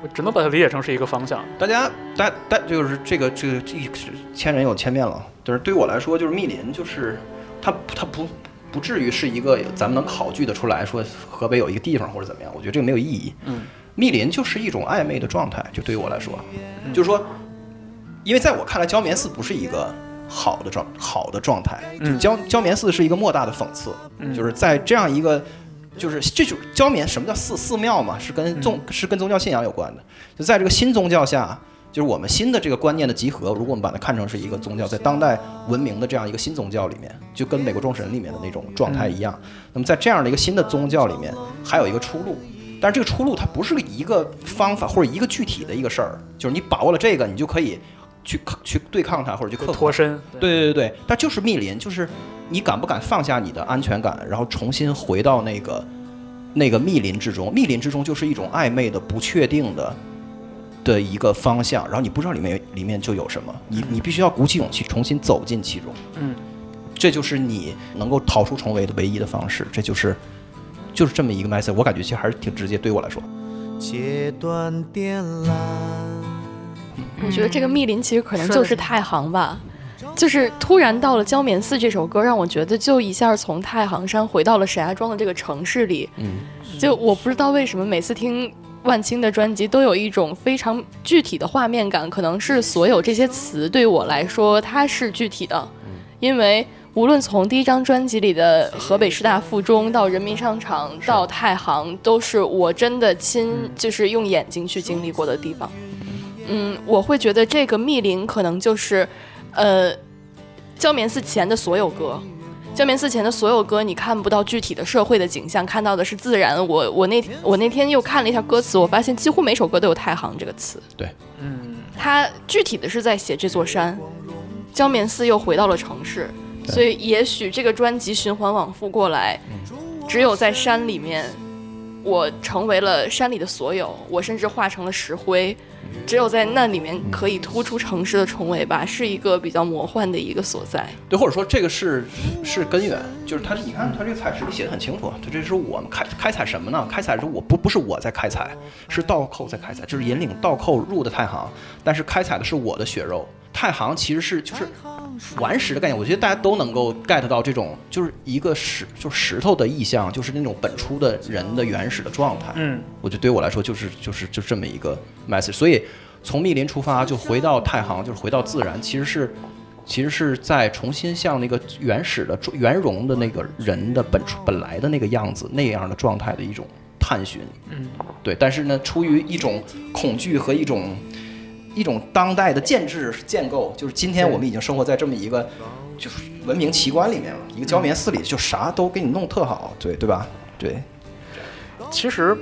我只能把它理解成是一个方向。
大家大大就是这个这个这千人有千面了，就是对我来说，就是密林，就是它它不不至于是一个咱们能考据的出来说河北有一个地方或者怎么样，我觉得这个没有意义。
嗯，
密林就是一种暧昧的状态，就对于我来说，就是说，因为在我看来，胶棉寺不是一个好的状好的状态，就
嗯
胶胶棉寺是一个莫大的讽刺，
嗯
就是在这样一个。就是这就是胶棉，什么叫寺寺庙嘛？是跟宗是跟宗教信仰有关的。就在这个新宗教下，就是我们新的这个观念的集合。如果我们把它看成是一个宗教，在当代文明的这样一个新宗教里面，就跟美国众神里面的那种状态一样。那么在这样的一个新的宗教里面，还有一个出路。但是这个出路它不是一个方法或者一个具体的一个事儿，就是你把握了这个，你就可以去克去对抗它或者去克服
脱身，
对对对对，但就是密林，就是你敢不敢放下你的安全感，然后重新回到那个那个密林之中？密林之中就是一种暧昧的、不确定的的一个方向，然后你不知道里面里面就有什么，你你必须要鼓起勇气重新走进其中。
嗯，
这就是你能够逃出重围的唯一的方式，这就是就是这么一个 message，我感觉其实还是挺直接，对我来说。
切断电缆。
我觉得这个密林其实可能就是太行吧，就是突然到了《焦棉寺》这首歌，让我觉得就一下从太行山回到了石家庄的这个城市里。
嗯，
就我不知道为什么每次听万青的专辑都有一种非常具体的画面感，可能是所有这些词对我来说它是具体的，因为。无论从第一张专辑里的河北师大附中到人民商场到太行，都是我真的亲就是用眼睛去经历过的地方。嗯，我会觉得这个密林可能就是，呃，焦棉寺前的所有歌。胶棉寺前的所有歌，你看不到具体的社会的景象，看到的是自然。我我那我那天又看了一下歌词，我发现几乎每首歌都有“太行”这个词。
对嗯，
它具体的是在写这座山，胶棉寺又回到了城市，所以也许这个专辑循环往复过来，只有在山里面，我成为了山里的所有，我甚至化成了石灰。只有在那里面可以突出城市的重围吧，是一个比较魔幻的一个所在。
对，或者说这个是是根源，就是它，你看它这个采石里写的很清楚，它这是我们开开采什么呢？开采是我不不是我在开采，是倒扣在开采，就是引领倒扣入的太行，但是开采的是我的血肉。太行其实是就是顽石的概念，我觉得大家都能够 get 到这种，就是一个石就是石头的意象，就是那种本初的人的原始的状态。
嗯，
我觉得对我来说就是就是就这么一个 message，所以从密林出发就回到太行，就是回到自然，其实是其实是在重新向那个原始的圆融的那个人的本初本来的那个样子那样的状态的一种探寻。
嗯，
对，但是呢，出于一种恐惧和一种一种当代的建制建构，就是今天我们已经生活在这么一个就是文明奇观里面了，一个胶棉寺里就啥都给你弄特好，对对吧？对，
其实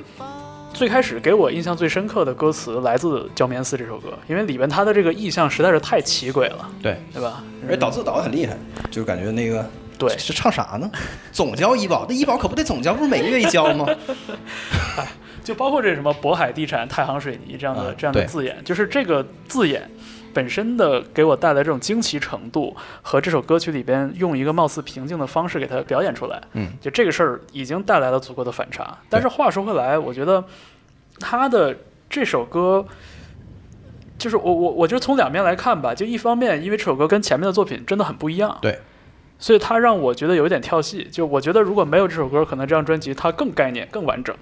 最开始给我印象最深刻的歌词来自《胶棉寺》这首歌，因为里面它的这个意象实在是太奇诡了，
对，
对吧？
而且导字导的很厉害，就是感觉那个
对，
是唱啥呢？总交医保，那医保可不得总交，不是每个月一交吗？
就包括这什么渤海地产、太行水泥这样的、
啊
这样的字眼，就是这个字眼，本身的给我带来这种惊奇程度，和这首歌曲里边用一个貌似平静的方式给它表演出来，
嗯，
就这个事儿已经带来了足够的反差。但是话说回来，我觉得他的这首歌。就是我我我就从两面来看吧，就一方面，因为这首歌跟前面的作品真的很不一样，
对，
所以它让我觉得有一点跳戏。就我觉得如果没有这首歌，可能这张专辑它更概念、更完整，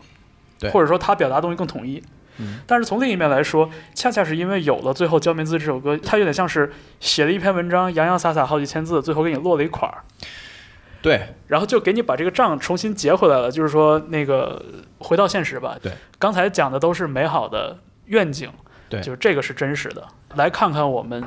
对
或者说它表达东西更统一。
嗯
但是从另一面来说，恰恰是因为有了最后《焦明字》这首歌，它有点像是写了一篇文章，洋洋洒洒好几千字，最后给你落了一块儿，
对，
然后就给你把这个账重新结回来了。就是说，那个回到现实吧。
对，
刚才讲的都是美好的愿景，
对
就是这个是真实的。来看看我们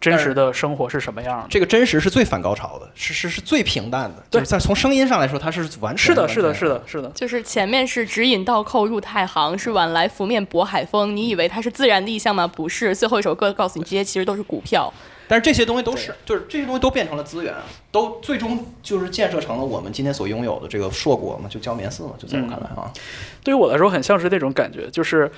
真实的生活是什么样的。
这个真实是最反高潮的，是是是最平淡的，
对
就是在从声音上来说，它是完全
是的，是的，是的，是的。
就是前面是指引倒扣入太行，是晚来拂面渤海风。你以为它是自然的意象吗？不是。最后一首歌告诉你，这些其实都是股票。
但是这些东西都是，就是这些东西都变成了资源，都最终就是建设成了我们今天所拥有的这个硕果嘛，就焦棉寺嘛，就在我看来啊，
对于我来说，很像是那种感觉，就是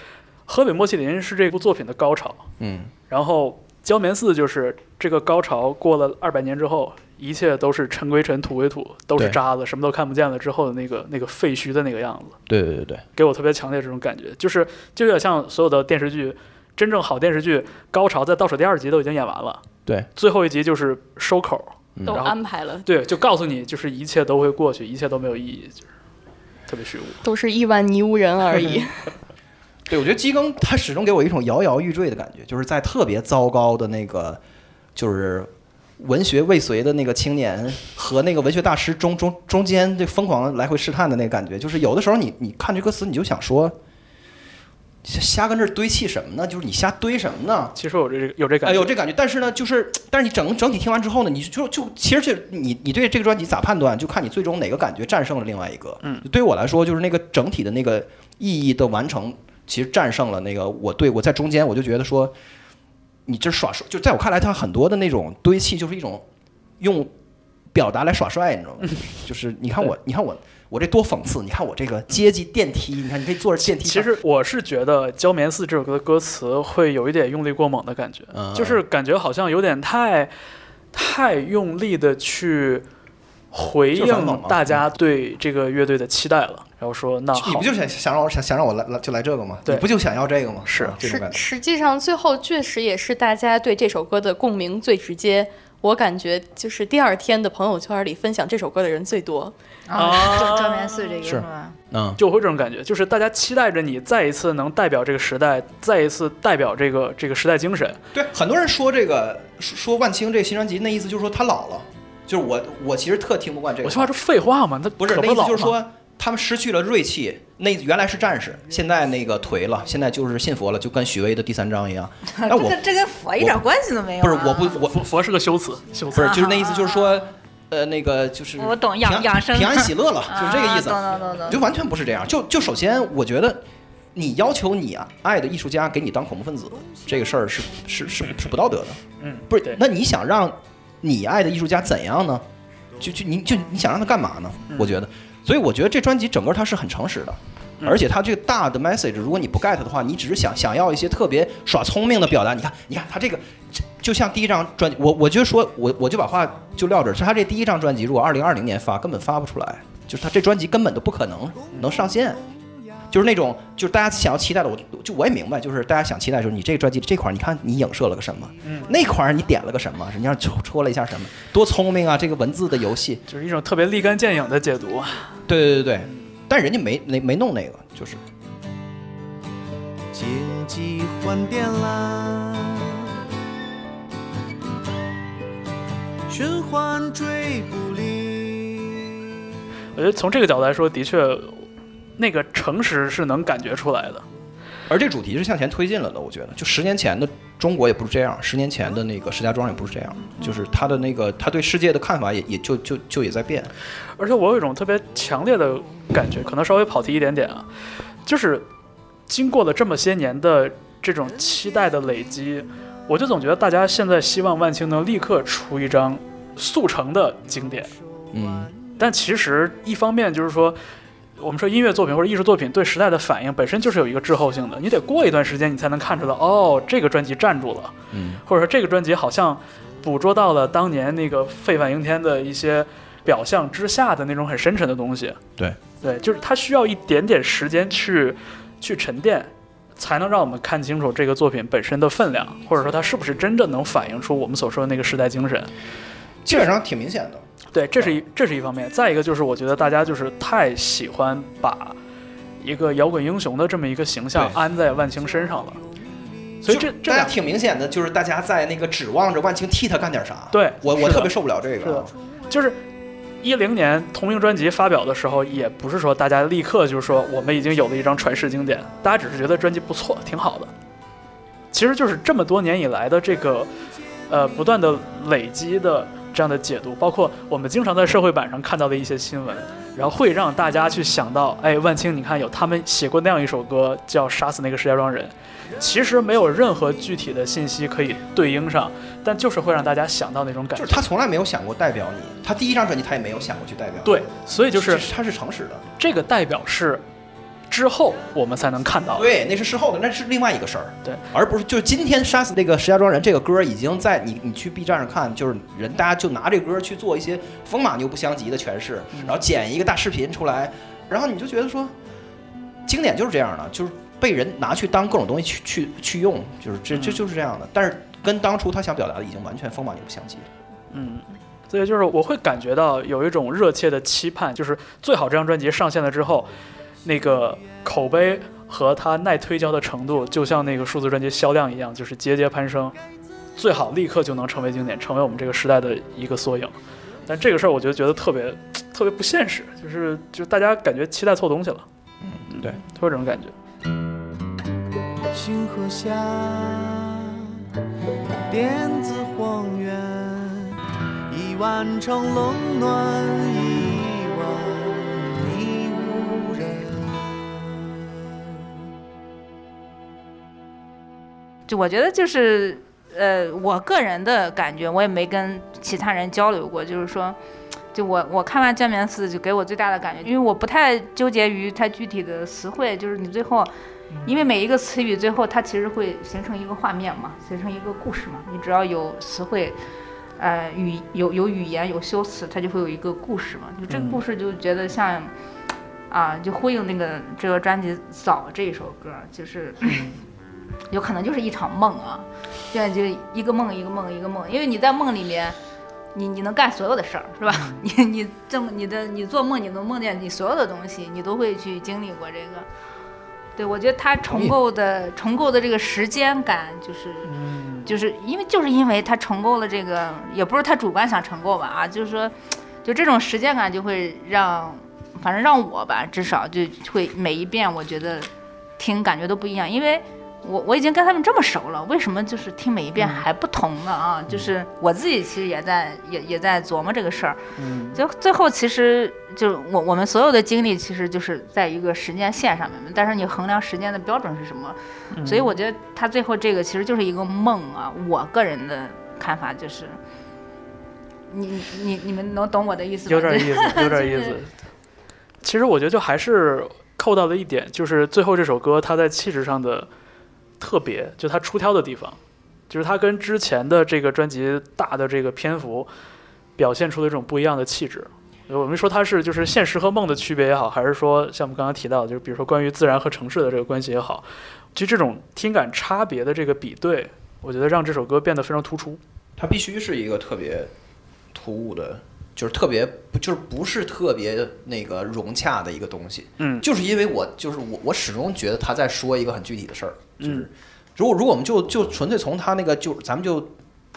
河北莫契林是这部作品的高潮，
嗯，
然后焦棉寺就是这个高潮过了二百年之后，一切都是尘归尘，土归土，都是渣子，什么都看不见了之后的那个那个废墟的那个样子，
对对对对，
给我特别强烈这种感觉，就是就有点像所有的电视剧，真正好电视剧高潮在倒数第二集都已经演完了，
对，
最后一集就是收口，
嗯。
都安排了，
对，就告诉你就是一切都会过去，一切都没有意义，就是特别虚无。
都是亿万泥无人而已。
对，我觉得基更他始终给我一种摇摇欲坠的感觉，就是在特别糟糕的那个，就是文学未遂的那个青年和那个文学大师中中中间这疯狂来回试探的那个感觉，就是有的时候你你看这歌词，你就想说，瞎跟这儿堆砌什么呢？就是你瞎堆什么呢？
其实我这有这感
哎，
觉，
有这感觉，但是呢，就是，但是你整整体听完之后呢，你就就其实这你你对这个专辑咋判断，就看你最终哪个感觉战胜了另外一个。
嗯，
对于我来说，就是那个整体的那个意义的完成，其实战胜了那个我对我在中间，我就觉得说，你这耍帅，就在我看来，它很多的那种堆砌就是一种用表达来耍帅，你知道吗？就是你看我，你看我。我这多讽刺！你看我这个阶级电梯，你看你可以坐着电梯。
其实我是觉得《焦棉寺》这首歌的歌词会有一点用力过猛的感觉，
嗯
就是感觉好像有点太太用力的去回应大家对这个乐队的期待了，然后说那好
你不，就想想让我想想让我来来就来这个吗？
对
你不就想要这个吗？
是
啊这种感觉。
实实际上，最后确实也是大家对这首歌的共鸣最直接。我感觉就是第二天的朋友圈里分享这首歌的人最多。
啊，就正面四这个
是
是吧？
嗯，
就会这种感觉，就是大家期待着你再一次能代表这个时代，再一次代表这个这个时代精神。
对，很多人说这个说说万青这个新专辑，那意思就是说他老了，就是我我其实特听不惯这个话。
我说话是废话吗？那
不是那意思就是说他们失去了锐气，那原来是战士，现在那个颓了，现在就是信佛了，就跟许巍的第三章一样。那我
这跟这跟佛一点关系都没有、啊。
不是我不我
佛佛是个修辞，修辞
不是就是那意思就是说，呃，那个就是
我懂养
平安
养生
平安喜乐了，就是这个意思。
啊懂懂懂懂。
就完全不是这样。就就首先，我觉得你要求你啊爱的艺术家给你当恐怖分子，这个事儿是是是是不道德的。
嗯，
不是，那你想让你爱的艺术家怎样呢？就就你就你想让他干嘛呢？
嗯
我觉得，所以我觉得这专辑整个它是很诚实的。
嗯
而且它这个大的 message，如果你不 get 的话，你只是想想要一些特别耍聪明的表达。你看，你看他这个，就像第一张专辑，我我就说，我我就把话就撂这儿，是他这第一张专辑，如果二零二零年发，根本发不出来，就是他这专辑根本都不可能能上线。就是那种，就是大家想要期待的，我就我也明白，就是大家想期待的时候，你这个专辑这块儿，你看你影射了个什么，
嗯
那块儿你点了个什么，人家戳戳了一下什么，多聪明啊！这个文字的游戏，
就是一种特别立竿见影的解读。
对对对对，但人家没没没弄那个，就是
经济换电啦，循环追不离。
我觉得从这个角度来说，的确，那个诚实是能感觉出来的。
而这主题是向前推进了的，我觉得，就十年前的中国也不是这样，十年前的那个石家庄也不是这样，就是他的那个他对世界的看法也也就就就也在变。
而且我有一种特别强烈的感觉，可能稍微跑题一点点啊，就是经过了这么些年的这种期待的累积，我就总觉得大家现在希望万青能立刻出一张速成的经典。
嗯，
但其实一方面就是说，我们说音乐作品或者艺术作品对时代的反应本身就是有一个滞后性的，你得过一段时间你才能看出来，哦，这个专辑站住了，
嗯，
或者说这个专辑好像捕捉到了当年那个沸反应天的一些表象之下的那种很深沉的东西。
对，
对，就是它需要一点点时间去去沉淀，才能让我们看清楚这个作品本身的分量，或者说它是不是真正能反映出我们所说的那个时代精神。
基本上挺明显的。
对，这是一这是一方面。再一个就是，我觉得大家就是太喜欢把一个摇滚英雄的这么一个形象安在万青身上了，所以这
就大家
这两
挺明显的，就是大家在那个指望着万青替他干点啥。
对
我我特别受不了这
是的
个。
就是一零年同名专辑发表的时候，也不是说大家立刻就是说我们已经有了一张传世经典，大家只是觉得专辑不错，挺好的。其实就是这么多年以来的这个呃不断的累积的这样的解读，包括我们经常在社会版上看到的一些新闻，然后会让大家去想到，哎，万青，你看有他们写过那样一首歌叫《杀死那个石家庄人》，其实没有任何具体的信息可以对应上，但就是会让大家想到那种感觉。
就是他从来没有想过代表你，他第一张专辑他也没有想过去代表你。
对，所以就是
他是诚实的。
这个代表是之后我们才能看到。
对，那是事后的，那是另外一个事儿。
对，
而不是就是今天杀死那个石家庄人这个歌已经在你你去 B 站上看，就是人大家就拿这歌去做一些风马牛不相及的诠释，
嗯
然后剪一个大视频出来，然后你就觉得说，经典就是这样的，就是被人拿去当各种东西去去去用，就是这这
嗯
就是这样的。但是跟当初他想表达的已经完全风马牛不相及了。
嗯，所以就是我会感觉到有一种热切的期盼，就是最好这张专辑上线了之后，那个口碑和它耐推销的程度，就像那个数字专辑销量一样，就是节节攀升，最好立刻就能成为经典，成为我们这个时代的一个缩影。但这个事儿，我觉得觉得特别 特别不现实，就是就大家感觉期待错东西了，
嗯，对，
会有这种感觉。
星河下，电子荒原，一万场冷暖，
就我觉得就是呃，我个人的感觉，我也没跟其他人交流过，就是说，就我我看完《降眠寺》，就给我最大的感觉，因为我不太纠结于它具体的词汇，就是你最后，因为每一个词语最后它其实会形成一个画面嘛，形成一个故事嘛，你只要有词汇。呃，语有有语言有修辞，它就会有一个故事嘛。就这个
嗯
故事就觉得像，啊，就呼应那个这个专辑《早》这一首歌，就是有可能就是一场梦啊，现在就一个梦一个梦一个梦，因为你在梦里面，你你能干所有的事儿，是吧？你你这么你的你做梦，你能梦见你所有的东西，你都会去经历过这个。对，我觉得他重构的重构的这个时间感，就是
嗯，
就是因为就是因为他重构了这个，也不是他主观想重构吧啊，就是说，就这种时间感就会让，反正让我吧，至少就会每一遍我觉得听感觉都不一样，因为我我已经跟他们这么熟了，为什么就是听每一遍还不同呢啊？就是我自己其实也在也也在琢磨这个事儿，
嗯，
就最后其实就我我们所有的经历其实就是在一个时间线上面，但是你衡量时间的标准是什么？
嗯
所以我觉得他最后这个其实就是一个梦啊。我个人的看法就是，你你你们能懂我的意思吗？
有点
就
意思，有点意
就是
思。其实我觉得就还是扣到了一点，就是最后这首歌它在气质上的特别，就它出挑的地方，就是它跟之前的这个专辑大的这个篇幅表现出了一种不一样的气质。我们说它是就是现实和梦的区别也好，还是说像我们刚刚提到的，就是比如说关于自然和城市的这个关系也好，其实这种听感差别的这个比对，我觉得让这首歌变得非常突出。
它必须是一个特别突兀的，就是特别不就是不是特别那个融洽的一个东西。
嗯
就是因为我就是我我始终觉得他在说一个很具体的事儿，就是
嗯
如果如果我们就就纯粹从他那个就咱们就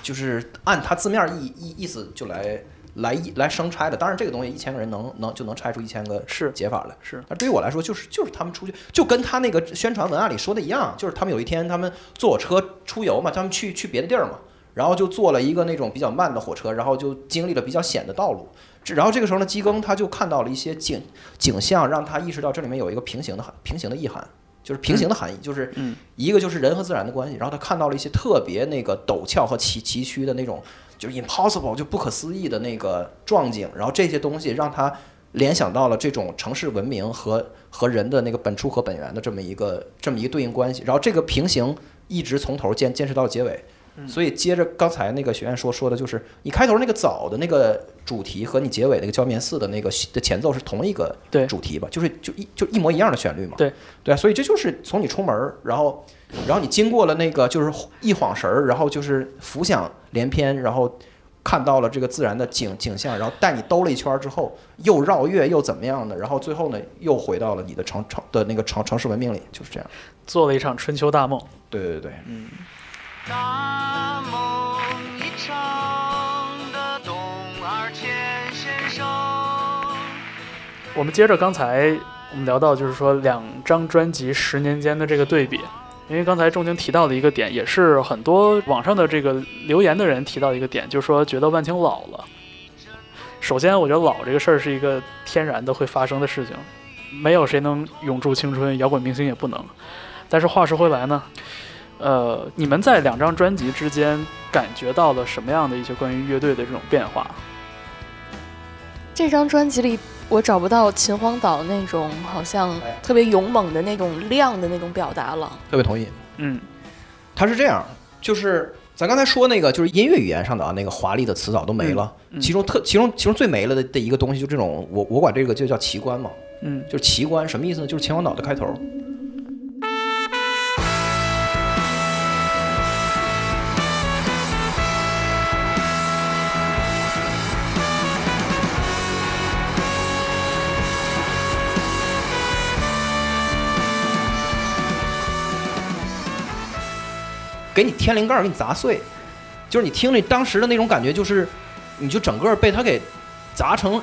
就是按他字面意意意思就来来来生拆的，当然这个东西一千个人能能就能拆出一千个
是
解法来。
是，
那对于我来说，就是就是他们出去，就跟他那个宣传文案里说的一样，就是他们有一天他们坐火车出游嘛，他们去去别的地儿嘛，然后就坐了一个那种比较慢的火车，然后就经历了比较险的道路。这然后这个时候呢，基更他就看到了一些景景象，让他意识到这里面有一个平行的平行的意涵，就是平行的含义，就是
嗯。
一个就是人和自然的关系，然后他看到了一些特别那个陡峭和崎崎岖的那种，就是 impossible 就不可思议的那个壮景，然后这些东西让他联想到了这种城市文明和和人的那个本初和本源的这么一个这么一个对应关系，然后这个平行一直从头坚坚持到结尾。所以接着刚才那个学院说说的就是，你开头那个早的那个主题和你结尾那个焦棉四的那个的前奏是同一个主题吧？就是就一就一模一样的旋律嘛。
对
对啊，所以这就是从你出门儿，然后然后你经过了那个就是一晃神儿，然后就是浮想联翩，然后看到了这个自然的景景象，然后带你兜了一圈儿之后，又绕月又怎么样的，然后最后呢又回到了你的城城的那个城城市文明里，就是这样。
做了一场春秋大梦。
对对对，
大梦一场的东儿千先生。
我们接着刚才我们聊到，就是说两张专辑十年间的这个对比，因为刚才仲青提到的一个点，也是很多网上的这个留言的人提到一个点，就是说觉得万青老了。首先，我觉得老这个事儿是一个天然的会发生的事情，没有谁能永驻青春，摇滚明星也不能。但是话说回来呢，呃，你们在两张专辑之间感觉到了什么样的一些关于乐队的这种变化？
这张专辑里，我找不到秦皇岛那种好像特别勇猛的那种亮的那种表达了。
特别同意。
嗯，
它是这样，就是咱刚才说那个，就是音乐语言上的啊，那个华丽的词藻都没了。
嗯嗯
其中特其中其中最没了的的一个东西，就这种我我管这个就叫奇观嘛，
嗯，
就是奇观什么意思呢？就是秦皇岛的开头。给你天灵盖儿给你砸碎，就是你听着当时的那种感觉，就是你就整个被他给砸成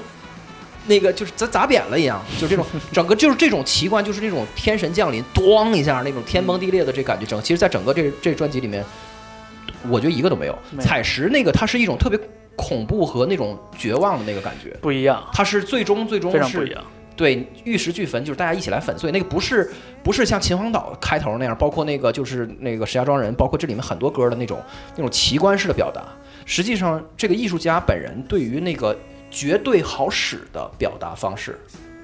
那个就是砸砸扁了一样，就这种 整个就是这种奇观，就是这种天神降临，咣一下那种天崩地裂的这感觉，整其实在整个这这专辑里面，我觉得一个都没有。采石那个它是一种特别恐怖和那种绝望的那个感觉，
不一样，
它是最终最终
不一样。
对，玉石俱焚，就是大家一起来粉碎。那个不是不是像秦皇岛开头那样，包括那个就是那个石家庄人，包括这里面很多歌的那种那种奇观式的表达。实际上，这个艺术家本人对于那个绝对好使的表达方式，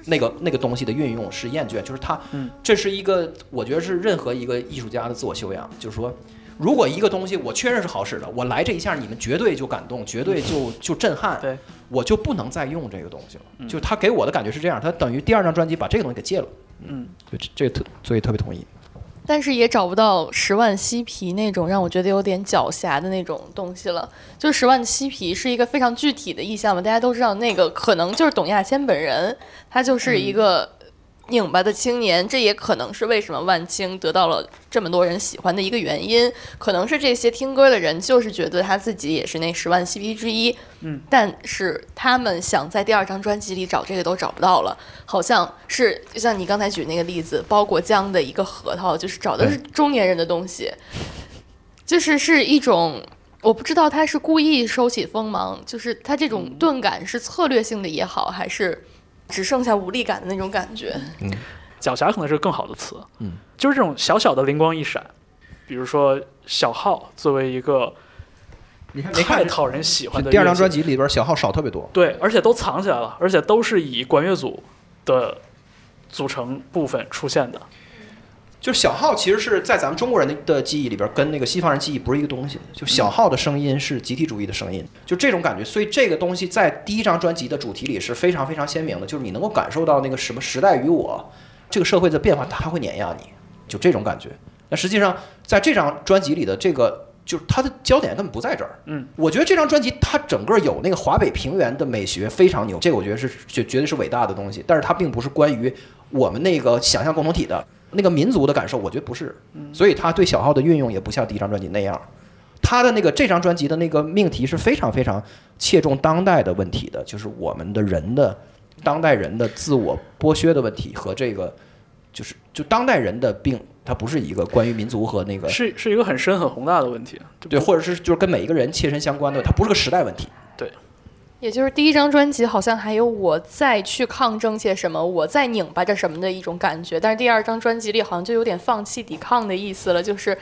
那个那个东西的运用是厌倦，就是他，
嗯，
这是一个我觉得是任何一个艺术家的自我修养，就是说。如果一个东西我确认是好使的，我来这一下，你们绝对就感动，绝对就就震撼。
对，
我就不能再用这个东西了。
嗯
就他给我的感觉是这样，他等于第二张专辑把这个东西给戒了。
嗯，
对，这这个特所以特别同意。
但是也找不到十万嬉皮那种让我觉得有点狡黠的那种东西了。就是十万嬉皮是一个非常具体的意象嘛，大家都知道那个可能就是董亚千本人，他就是一个拧巴的青年，这也可能是为什么万青得到了这么多人喜欢的一个原因。可能是这些听歌的人就是觉得他自己也是那十万 CP 之一，
嗯，
但是他们想在第二张专辑里找这个都找不到了，好像是就像你刚才举那个例子，包裹浆的一个核桃，就是找的是中年人的东西，就是是一种。我不知道他是故意收起锋芒，就是他这种钝感是策略性的也好，还是只剩下无力感的那种感觉。
嗯狡黠可能是更好的词，
嗯，
就是这种小小的灵光一闪，比如说小号作为一个
你看
太讨人喜欢的
第二张专辑里边小号少特别多。
对，而且都藏起来了，而且都是以管乐组的组成部分出现的。
就是小号其实是在咱们中国人的的记忆里边，跟那个西方人记忆不是一个东西。就小号的声音是集体主义的声音，就这种感觉。所以这个东西在第一张专辑的主题里是非常非常鲜明的，就是你能够感受到那个什么时代与我，这个社会的变化，它会碾压你，就这种感觉。那实际上在这张专辑里的这个。就是它的焦点根本不在这儿，
嗯，
我觉得这张专辑它整个有那个华北平原的美学非常牛，这个我觉得是绝绝对是伟大的东西，但是它并不是关于我们那个想象共同体的那个民族的感受，我觉得不是，所以他对小号的运用也不像第一张专辑那样，他的那个这张专辑的那个命题是非常非常切中当代的问题的，就是我们的人的当代人的自我剥削的问题和这个就是就当代人的病，它不是一个关于民族和那个
是是一个很深很宏大的问题。
对，或者是就是跟每一个人切身相关的，它不是个时代问题。
也就是第一张专辑好像还有我在去抗争些什么，我在拧巴着什么的一种感觉，但是第二张专辑里好像就有点放弃抵抗的意思了，就是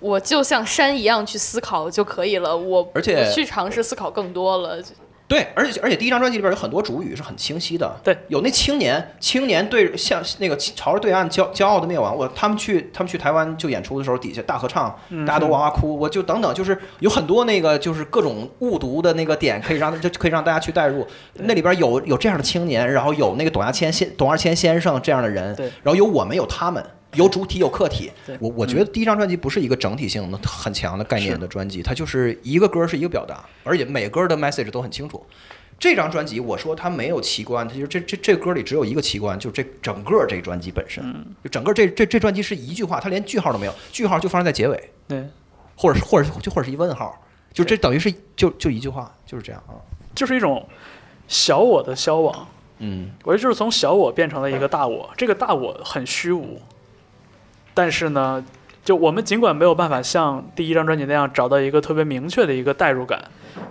我就像山一样去思考就可以了，我
而且
不去尝试思考更多了。
对，而且而且第一张专辑里边有很多主语是很清晰的，
对，
有那青年青年对向那个朝着对岸骄骄傲的灭亡，我他们去他们去台湾就演出的时候，底下大合唱，
嗯
大家都哇哇哭，我就等等，就是有很多那个就是各种误读的那个点，可以让就可以让大家去代入。那里边有有这样的青年，然后有那个董亚千先董二千先生这样的人，然后有我们有他们。有主体有客体，我我觉得第一张专辑不是一个整体性的很强的概念的专辑，它就是一个歌是一个表达，而且每歌的 message 都很清楚。这张专辑，我说它没有奇观，它就是这这这歌里只有一个奇观，就是这整个这专辑本身，就整个这这这专辑是一句话，它连句号都没有，句号就发生在结尾，
对，
或者是或者是就或者是一问号，就这等于是就就一句话，就是这样啊。
就是一种小我的消亡。
嗯，
我觉得就是从小我变成了一个大我，这个大我很虚无，但是呢，就我们尽管没有办法像第一张专辑那样找到一个特别明确的一个代入感，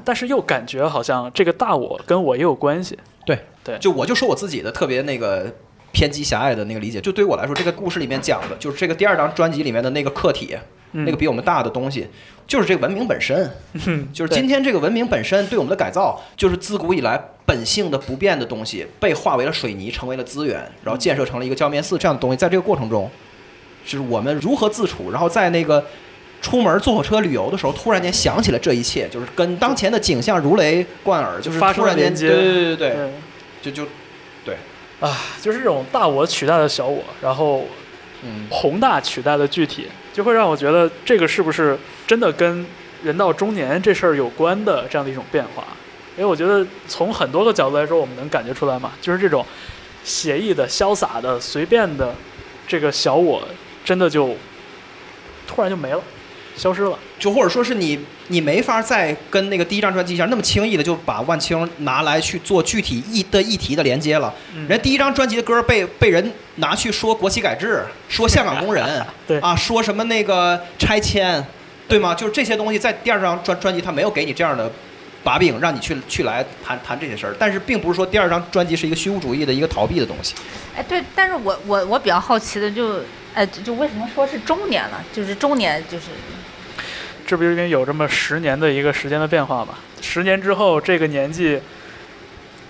但是又感觉好像这个大我跟我也有关系。
对对就我就说我自己的特别那个偏激狭隘的那个理解，就对于我来说，这个故事里面讲的就是这个第二张专辑里面的那个客体，
嗯
那个比我们大的东西，就是这个文明本身。
嗯
就是今天这个文明本身对我们的改造，就是自古以来本性的不变的东西，被化为了水泥，成为了资源，然后建设成了一个教面寺这样的东西。在这个过程中，是我们如何自处，然后在那个出门坐火车旅游的时候，突然间想起了这一切，就是跟当前的景象如雷贯耳，就是
发生
突然间，
连接
对对对对，
对
就就
啊，就是这种大我取代了小我，然后
嗯，
宏大取代了具体，就会让我觉得这个是不是真的跟人到中年这事儿有关的这样的一种变化？因为我觉得从很多个角度来说，我们能感觉出来嘛，就是这种写意的、潇洒的、随便的这个小我，真的就突然就没了，消失了。
就或者说是你你没法再跟那个第一张专辑一样那么轻易的就把万青拿来去做具体议的议题的连接了。
嗯
人第一张专辑的歌被被人拿去说国企改制，说香港工人，
对
啊，说什么那个拆迁，对吗？就是这些东西在第二张专专辑他没有给你这样的把柄，让你去去来谈谈这些事儿。但是并不是说第二张专辑是一个虚无主义的一个逃避的东西。
哎，对，但是我我我比较好奇的就，哎，就就为什么说是中年了？就是中年，就是
这不是因为有这么十年的一个时间的变化吗？十年之后，这个年纪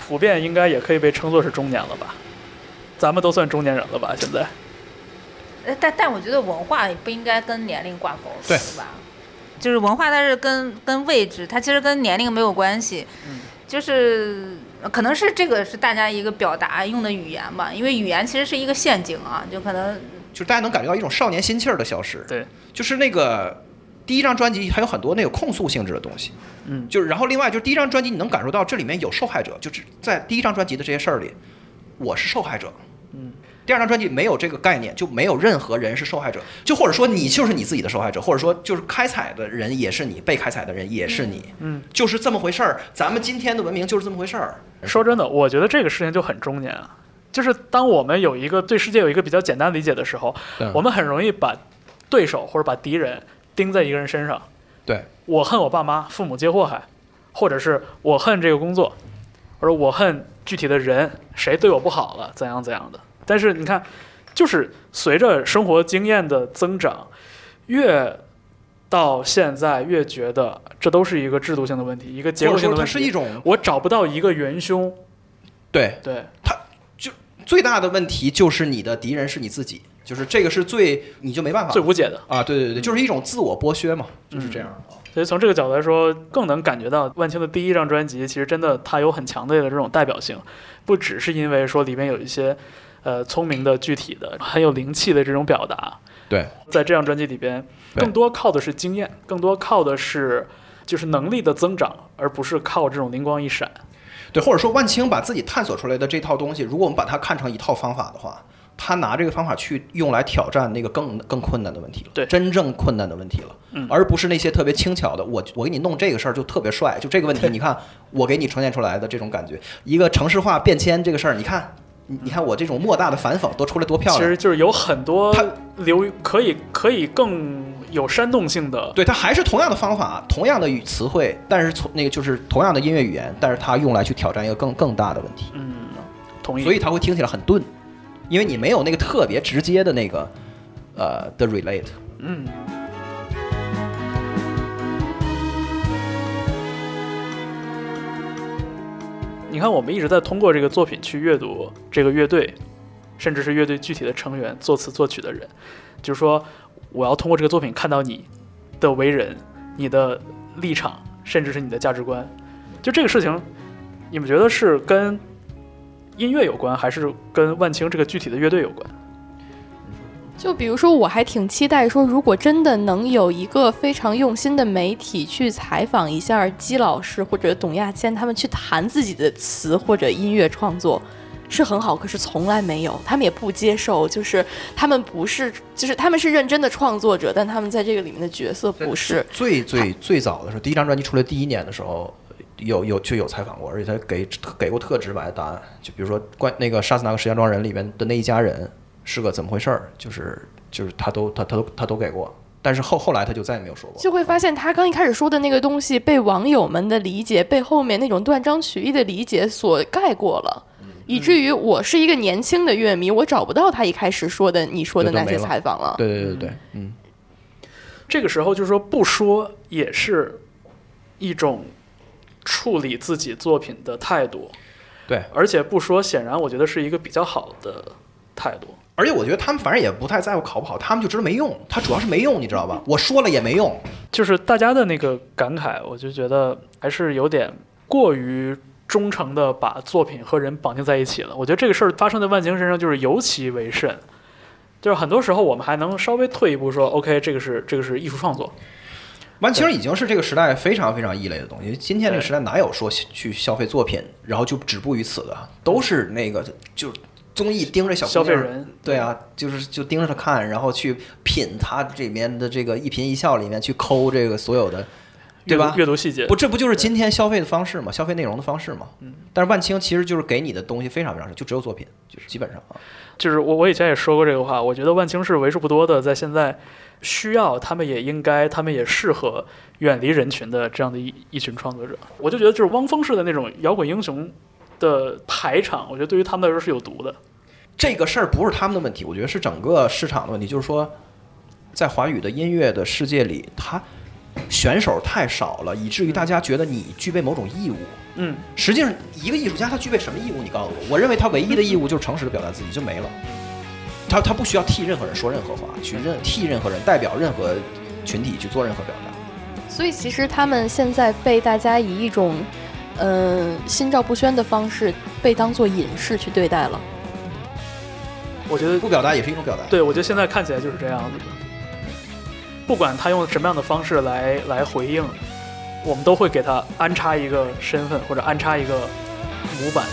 普遍应该也可以被称作是中年了吧？咱们都算中年人了吧？现在
呃，但但我觉得文化不应该跟年龄挂钩，
对
吧？就是文化，它是跟跟位置，它其实跟年龄没有关系。
嗯
就是呃可能是这个是大家一个表达用的语言吧，因为语言其实是一个陷阱啊，就可能
就是大家能感觉到一种少年心气儿的消失。
对，
就是那个第一张专辑还有很多那个控诉性质的东西。
嗯，
就是然后另外就是第一张专辑你能感受到这里面有受害者，就是在第一张专辑的这些事儿里，我是受害者。
嗯。
第二张专辑没有这个概念，就没有任何人是受害者，就或者说你就是你自己的受害者，或者说就是开采的人也是你，被开采的人也是你，
嗯，
就是这么回事儿。咱们今天的文明就是这么回事儿。
说真的，我觉得这个事情就很中年啊。就是当我们有一个对世界有一个比较简单理解的时候，我们很容易把对手或者把敌人盯在一个人身上。
对，
我恨我爸妈，父母皆祸害，或者是我恨这个工作，或者我恨具体的人，谁对我不好了，怎样怎样的。但是你看，就是随着生活经验的增长，越到现在越觉得这都是一个制度性的问题，一个结构性的问题。
是一种
我找不到一个元凶，
对
对，
最大的问题就是你的敌人是你自己，就是这个是最你就没办法
最无解的。
啊，对对对，就是一种自我剥削嘛，就是这样。
所以从这个角度来说，更能感觉到万青的第一张专辑，其实真的它有很强烈的这种代表性，不只是因为说里面有一些呃聪明的、具体的、很有灵气的这种表达。
对，
在这张专辑里边，更多靠的是经验，更多靠的是就是能力的增长，而不是靠这种灵光一闪。
对，或者说万青把自己探索出来的这套东西，如果我们把它看成一套方法的话，他拿这个方法去用来挑战那个更更困难的问题了，
对。
真正困难的问题了，
嗯。
而不是那些特别轻巧的，我我给你弄这个事儿就特别帅，就这个问题，你看我给你呈现出来的这种感觉，一个城市化变迁这个事儿，你看，你你看我这种莫大的反讽都出来多漂亮
其实，就是有很多
它
留可以可以更有煽动性的。
对，它还是同样的方法，同样的语词汇，但是从那个就是同样的音乐语言，但是它用来去挑战一个更更大的问题。
嗯，同意。
所以它会听起来很钝，因为你没有那个特别直接的那个呃的 relate。
嗯。你看，我们一直在通过这个作品去阅读这个乐队，甚至是乐队具体的成员、作词作曲的人，就是说，我要通过这个作品看到你的为人、你的立场，甚至是你的价值观。就这个事情，你们觉得是跟音乐有关，还是跟万青这个具体的乐队有关？
就比如说，我还挺期待说，如果真的能有一个非常用心的媒体去采访一下姬老师或者董亚千，他们去谈自己的词或者音乐创作，是很好。可是从来没有，他们也不接受，就是他们不是，就是他们是认真的创作者，但他们在这个里面的角色不是。
最最最早的时候，第一张专辑出来第一年的时候，有有就有采访过，而且他给给过特直白的答案。就比如说关那个杀死那个石家庄人里面的那一家人。是个怎么回事儿？就是就是他都他他都他都给过，但是后后来他就再也没有说过。
就会发现他刚一开始说的那个东西被网友们的理解，被后面那种断章取义的理解所盖过了，以至于我是一个年轻的乐迷，我找不到他一开始说的你说的那些采访了。
对对对对，嗯。
这个时候就是说不说也是一种处理自己作品的态度。
对，
而且不说显然我觉得是一个比较好的态度。
而且我觉得他们反正也不太在乎考不好，他们就知道没用。他主要是没用，你知道吧？我说了也没用。
就是大家的那个感慨，我就觉得还是有点过于忠诚的把作品和人绑定在一起了。我觉得这个事儿发生在万青身上就是尤其为甚。就是很多时候我们还能稍微退一步说，OK，这个是这个是艺术创作。
万青已经是这个时代非常非常异类的东西。今天这个时代哪有说去消费作品，然后就止步于此的？都是那个就。综艺盯着小
消费人，
对啊，就是就盯着他看，然后去品他这边的这个一颦一笑里面去抠这个所有的，对吧？
阅读细节，
不，这不就是今天消费的方式吗？消费内容的方式吗？嗯。但是万青其实就是给你的东西非常非常少，就只有作品，就是基本上啊。
就是我我以前也说过这个话，我觉得万青是为数不多的在现在需要，他们也应该，他们也适合远离人群的这样的一一群创作者。我就觉得就是汪峰式的那种摇滚英雄的排场，我觉得对于他们来说是有毒的。
这个事儿不是他们的问题，我觉得是整个市场的问题。就是说，在华语的音乐的世界里，他选手太少了，以至于大家觉得你具备某种义务。
嗯，
实际上，一个艺术家他具备什么义务？你告诉我。我认为他唯一的义务就是诚实的表达自己，就没了。他他不需要替任何人说任何话，去任替任何人代表任何群体去做任何表达。
所以，其实他们现在被大家以一种嗯心照不宣的方式被当做隐士去对待了。
我觉得
不表达也是一种表达。
对，我觉得现在看起来就是这样子的。不管他用什么样的方式来来回应，我们都会给他安插一个身份或者安插一个模板。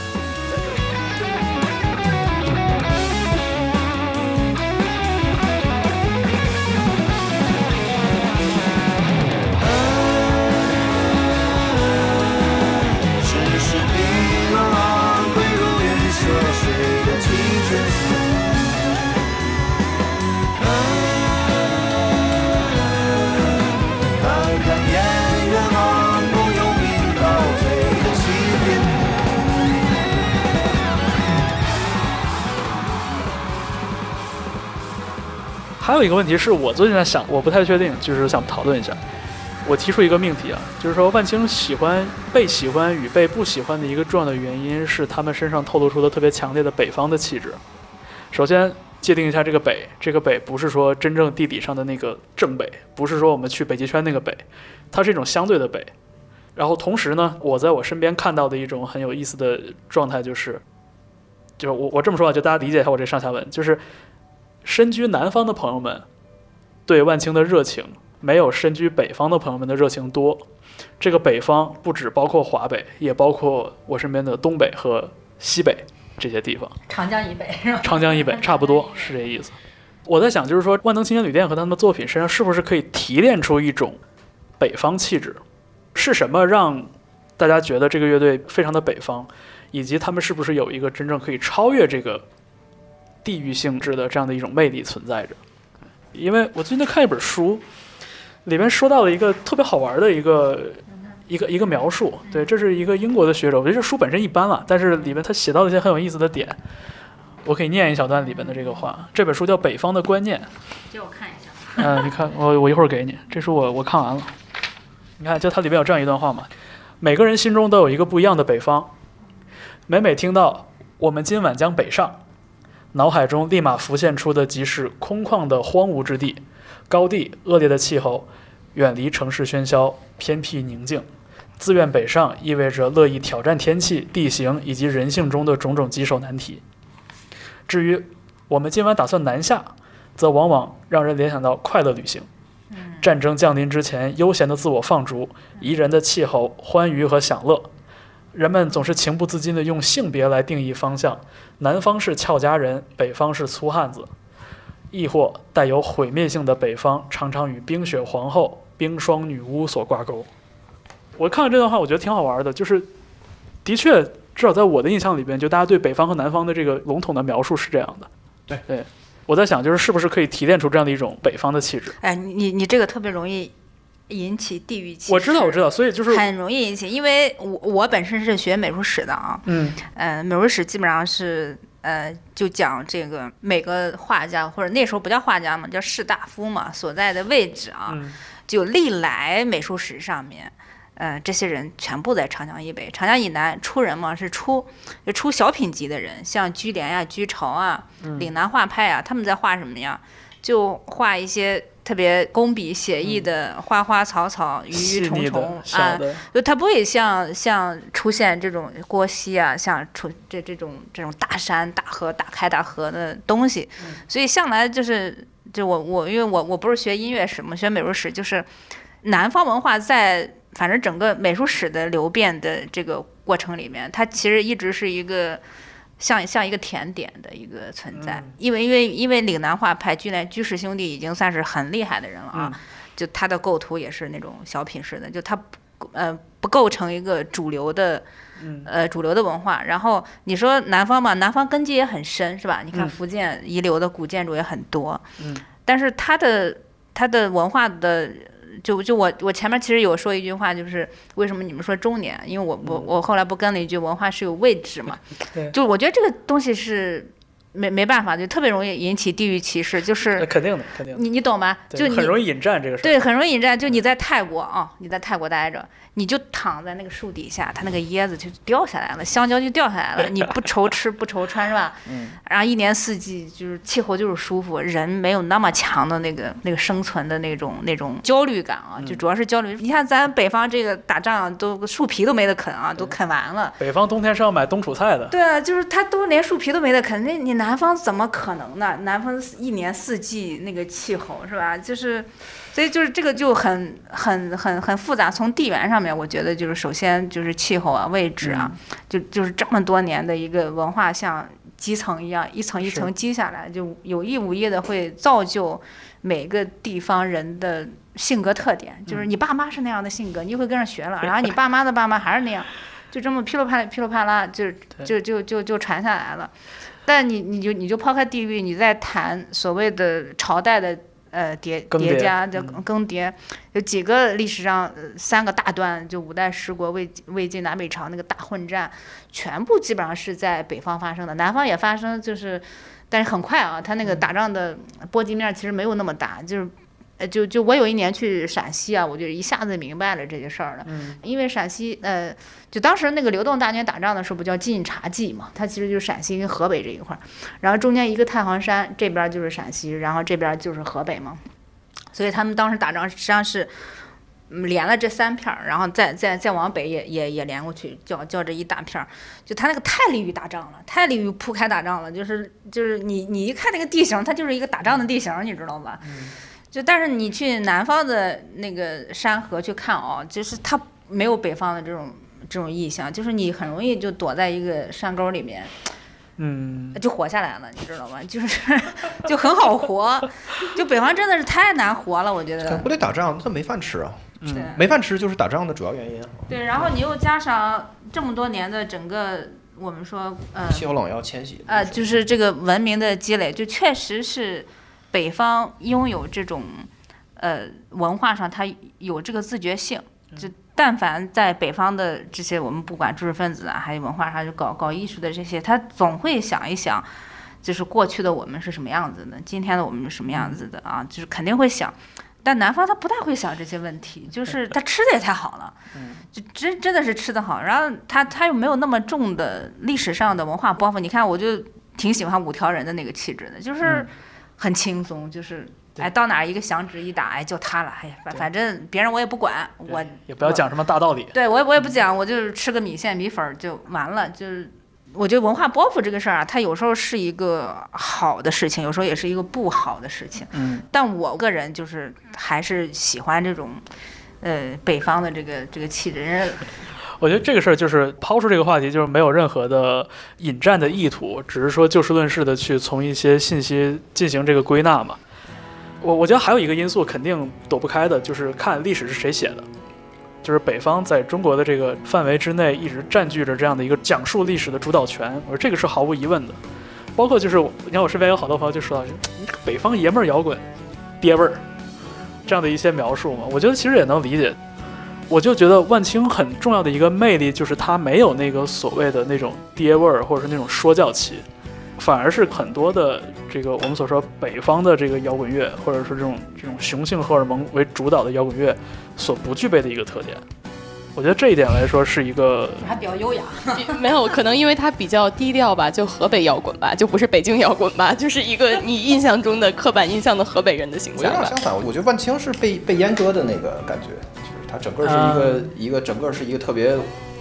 有一个问题是我最近在想，我不太确定，就是想讨论一下。我提出一个命题啊，就是说万青喜欢被喜欢与被不喜欢的一个重要的原因是他们身上透露出的特别强烈的北方的气质。首先界定一下这个北，这个北不是说真正地理上的那个正北，不是说我们去北极圈那个北，它是一种相对的北。然后同时呢，我在我身边看到的一种很有意思的状态就是，就是我我这么说啊，就大家理解一下我这上下文，就是。身居南方的朋友们对万青的热情，没有身居北方的朋友们的热情多。这个北方不只包括华北，也包括我身边的东北和西北这些地方。
长江以北是吧？
长江以北差不多是这意思。我在想，就是说万能青年旅店和他们的作品身上是不是可以提炼出一种北方气质？是什么让大家觉得这个乐队非常的北方？以及他们是不是有一个真正可以超越这个？地域性质的这样的一种魅力存在着，因为我最近在看一本书，里面说到了一个特别好玩的一个一个一个描述。对，这是一个英国的学者，我觉得这书本身一般了，但是里面他写到了一些很有意思的点，我可以念一小段里面的这个话。这本书叫《北方的观念》，
借我看一下。
嗯，你看，我我一会儿给你。这书我我看完了。你看，就它里面有这样一段话嘛：每个人心中都有一个不一样的北方。每每听到“我们今晚将北上”，脑海中立马浮现出的即是空旷的荒芜之地，高地、恶劣的气候，远离城市喧嚣，偏僻宁静。自愿北上意味着乐意挑战天气、地形以及人性中的种种棘手难题。至于我们今晚打算南下，则往往让人联想到快乐旅行。战争降临之前，悠闲的自我放逐，宜人的气候，欢愉和享乐。人们总是情不自禁地用性别来定义方向，南方是俏佳人，北方是粗汉子，亦或带有毁灭性的北方常常与冰雪皇后、冰霜女巫所挂钩。我看了这段话，我觉得挺好玩的，就是的确，至少在我的印象里边，就大家对北方和南方的这个笼统的描述是这样的。
对
对，我在想，就是是不是可以提炼出这样的一种北方的气质？
哎，你你你这个特别容易引起地域歧视。
我知道，我知道，所以就是
很容易引起，因为我我本身是学美术史的啊，
嗯
呃，美术史基本上是呃就讲这个每个画家或者那时候不叫画家嘛，叫士大夫嘛，所在的位置啊，
嗯
就历来美术史上面。呃，这些人全部在长江以北，长江以南出人嘛是出就出小品级的人，像居廉呀、居巢啊、
嗯
岭南画派啊，他们在画什么呀？就画一些特别工笔写意的花花草草、鱼
细
鱼虫虫啊，就它不会像像出现这种郭熙啊，像出这这种这种大山大河大开大合的东西，所以向来就是就我我因为我我不是学音乐史嘛，学美术史，就是南方文化在反正整个美术史的流变的这个过程里面，它其实一直是一个。像像一个甜点的一个存在，
嗯
因为因为因为岭南画派居连居士兄弟已经算是很厉害的人了啊，
嗯
就他的构图也是那种小品式的，就他不呃不构成一个主流的
嗯
呃主流的文化。然后你说南方嘛，南方根基也很深，是吧？你看
嗯
福建遗留的古建筑也很多，
嗯
但是它的它的文化的。就就我我前面其实有说一句话，就是为什么你们说中年？因为我我我后来不跟了一句文化是有位置嘛就我觉得这个东西是没没办法，就特别容易引起地域歧视，就是
那肯定的，肯定的，
你你懂吧？就
很容易引战这个事儿。
对，很容易引战。就你在泰国啊，你在泰国待着，你就躺在那个树底下，它那个椰子就掉下来了，香蕉就掉下来了，你不愁吃不愁穿是吧？
嗯。
然后一年四季就是气候就是舒服，人没有那么强的那个那个生存的那种那种焦虑感啊，就
嗯
主要是焦虑。你看咱北方这个打仗都树皮都没得啃啊，都啃完了。
北方冬天是要买冬储菜的。
对啊，就是他都连树皮都没得啃，那你南方怎么可能呢？南方一年四季那个气候是吧？就是，所以就是这个就很很很很复杂。从地缘上面，我觉得就是首先就是气候啊、位置啊，就就是这么多年的一个文化像基层一样，一层一层积下来，就有意无意的会造就每个地方人的性格特点。就是你爸妈是那样的性格，你就会跟着学了，然后你爸妈的爸妈还是那样。就这么噼里啪啦噼里啪啦，就就就就就传下来了。但你你就你就抛开地域，你再谈所谓的朝代的呃叠叠加的
嗯。
更迭，有几个历史上呃三个大段，就五代十国、魏魏晋南北朝那个大混战，全部基本上是在北方发生的，南方也发生，就是但是很快啊，它那个打仗的波及面其实没有那么大，就是。呃，就就我有一年去陕西啊，我就一下子明白了这些事儿了。
嗯
因为陕西，呃，就当时那个刘邓大军打仗的时候，不叫晋察冀嘛，它其实就是陕西跟河北这一块儿，然后中间一个太行山，这边儿就是陕西，然后这边儿就是河北嘛，所以他们当时打仗实际上是。嗯连了这三片儿，然后再再再往北也也也连过去，叫叫这一大片儿，就他那个太利于打仗了，太利于铺开打仗了，就是就是你你一看那个地形，它就是一个打仗的地形，你知道吧？就但是你去南方的那个山河去看哦，就是它没有北方的这种这种意象，就是你很容易就躲在一个山沟里面
嗯，
就活下来了，你知道吗？就是就很好活，就北方真的是太难活了，我觉得。
不得打仗，他没饭吃啊，
嗯
没饭吃就是打仗的主要原因啊。
对，然后你又加上这么多年的整个我们说呃
气候冷要迁徙。
呃，就是这个文明的积累，就确实是北方拥有这种呃文化上，它有这个自觉性。就但凡在北方的这些，我们不管知识分子啊，还有文化上就搞搞艺术的这些，他总会想一想，就是过去的我们是什么样子的，今天的我们是什么样子的啊，就是肯定会想。但南方他不太会想这些问题，就是他吃的也太好了，就真真的是吃的好，然后他他又没有那么重的历史上的文化包袱。你看，我就挺喜欢五条人的那个气质的，就是很轻松，就是哎到哪儿一个响指一打，哎就他了，哎呀反反正别人我也不管，我
也不要讲什么大道理。
对我也我也不讲，我就是吃个米线米粉儿就完了。就是我觉得文化包袱这个事儿啊，它有时候是一个好的事情，有时候也是一个不好的事情。
嗯，
但我个人就是还是喜欢这种，呃，北方的这个这个气质。人家
我觉得这个事儿就是抛出这个话题，就是没有任何的引战的意图，只是说就事论事的去从一些信息进行这个归纳嘛。我我觉得还有一个因素肯定躲不开的，就是看历史是谁写的。就是北方在中国的这个范围之内一直占据着这样的一个讲述历史的主导权，我说这个是毫无疑问的。包括就是你看我身边有好多朋友就说到，你北方爷们儿摇滚，爹味儿，这样的一些描述嘛，我觉得其实也能理解。我就觉得万青很重要的一个魅力就是他没有那个所谓的那种爹味儿，或者是那种说教气，反而是很多的这个我们所说北方的这个摇滚乐，或者是这种这种雄性荷尔蒙为主导的摇滚乐所不具备的一个特点。我觉得这一点来说是一个
还比较优雅。
没有，可能因为它比较低调吧，就河北摇滚吧，就不是北京摇滚吧，就是一个你印象中的刻板印象的河北人的形
我有
象
相反，我觉得万青是被被阉割的那个感觉，整个是一个、一个整个是一个特别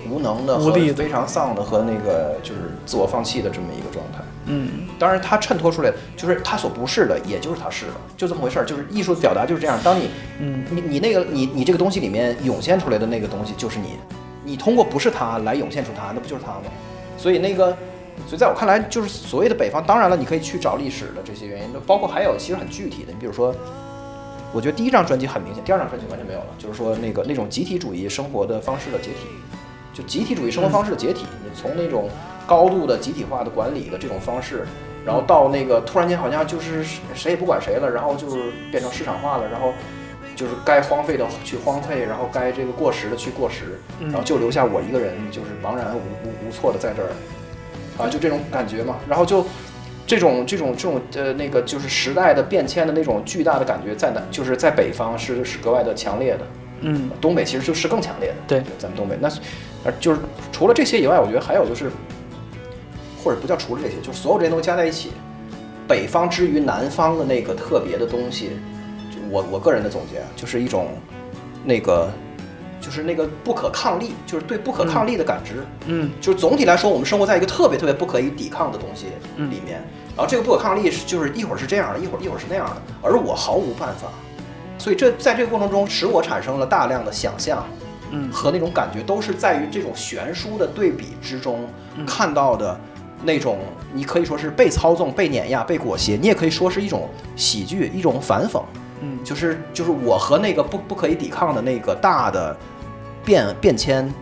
无能的、和
无力的
非常丧的和那个就是自我放弃的这么一个状态。
嗯
当然，他衬托出来的就是他所不是的，也就是他是的，就这么回事儿。就是艺术表达就是这样。当你
嗯
你你那个你你这个东西里面涌现出来的那个东西就是你，你通过不是他来涌现出他，那不就是他吗？所以那个，所以在我看来，就是所谓的北方，当然了，你可以去找历史的这些原因，包括还有其实很具体的，你比如说，我觉得第一张专辑很明显，第二张专辑完全没有了，就是说那个那种集体主义生活的方式的解体，就集体主义生活方式的解体，你从那种高度的集体化的管理的这种方式。然后到那个突然间好像就是谁也不管谁了，然后就是变成市场化了，然后就是该荒废的去荒废，然后该这个过时的去过时，
嗯
然后就留下我一个人，就是茫然无无无措的在这儿，啊，就这种感觉嘛。然后就这种这种这种呃那个就是时代的变迁的那种巨大的感觉，在南就是在北方是是格外的强烈的，
嗯。
东北其实就是更强烈的。
对，
咱们东北那就是除了这些以外，我觉得还有就是，或者不叫除了这些，就是所有这些东西加在一起，北方之于南方的那个特别的东西，就我我个人的总结啊，就是一种那个就是那个不可抗力，就是对不可抗力的感知。
嗯。
就是总体来说，我们生活在一个特别特别不可以抵抗的东西
嗯。
里面，然后这个不可抗力是就是一会儿是这样的，一会儿一会儿是那样的，而我毫无办法，所以这在这个过程中使我产生了大量的想象
嗯。
和那种感觉，都是在于这种悬殊的对比之中
嗯。
看到的那种，你可以说是被操纵、被碾压、被裹挟，你也可以说是一种喜剧、一种反讽，
嗯。
就是就是我和那个不不可以抵抗的那个大的变变迁，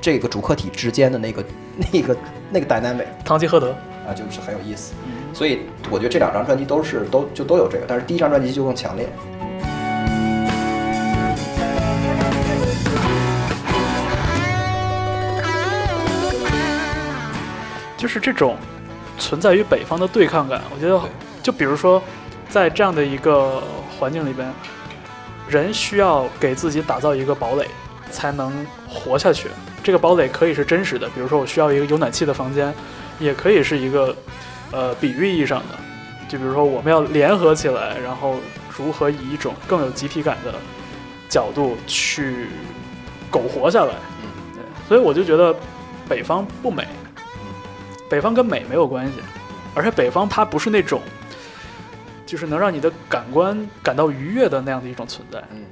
这个主客体之间的那个那个那个 dynamic
堂吉诃德。
啊，就是很有意思。
嗯
所以我觉得这两张专辑都是都就都有这个，但是第一张专辑就更强烈。
就是这种存在于北方的对抗感，我觉得，就比如说，在这样的一个环境里边，人需要给自己打造一个堡垒，才能活下去。这个堡垒可以是真实的，比如说我需要一个有暖气的房间，也可以是一个呃比喻意义上的，就比如说我们要联合起来，然后如何以一种更有集体感的角度去苟活下来。
嗯，
对，所以我就觉得北方不美，北方跟美没有关系，而且北方它不是那种，就是能让你的感官感到愉悦的那样的一种存在，
嗯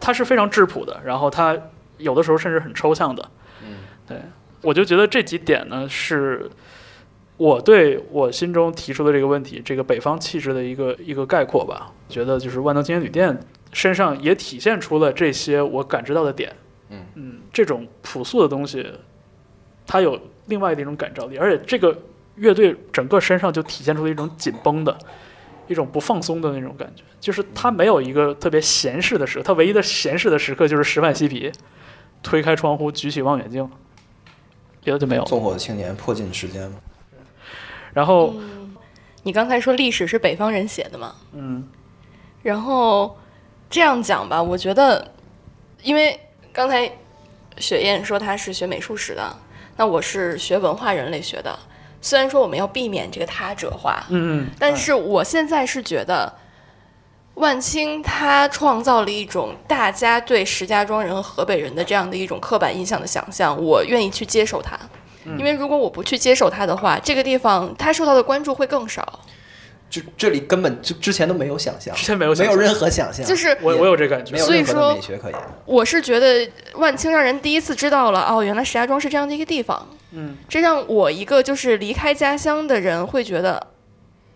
它是非常质朴的，然后它有的时候甚至很抽象的。
嗯
对，我就觉得这几点呢是。我对我心中提出的这个问题，这个北方气质的一个一个概括吧，觉得就是万能青年旅店身上也体现出了这些我感知到的点。
嗯
嗯，这种朴素的东西，它有另外的一种感召力，而且这个乐队整个身上就体现出了一种紧绷的、一种不放松的那种感觉，就是他没有一个特别闲适的时刻，他唯一的闲适的时刻就是十万嬉皮，推开窗户，举起望远镜，别的就没有了。
纵火的青年，迫近时间嘛。
然后，
你刚才说历史是北方人写的嘛？
嗯
然后这样讲吧，我觉得，因为刚才雪燕说她是学美术史的，那我是学文化人类学的。虽然说我们要避免这个他者化，
嗯嗯，
但是我现在是觉得，万青他创造了一种大家对石家庄人和河北人的这样的一种刻板印象的想象，我愿意去接受他。因为如果我不去接受他的话，这个地方他受到的关注会更少。
就这里根本就之前都没有想象，
之前没有
没有任何想象，
就是
我我有这感觉。
没，有
所以
任何的
说
美学可言。
我是觉得万青让人第一次知道了，哦，原来石家庄是这样的一个地方。
嗯，
这让我一个就是离开家乡的人会觉得，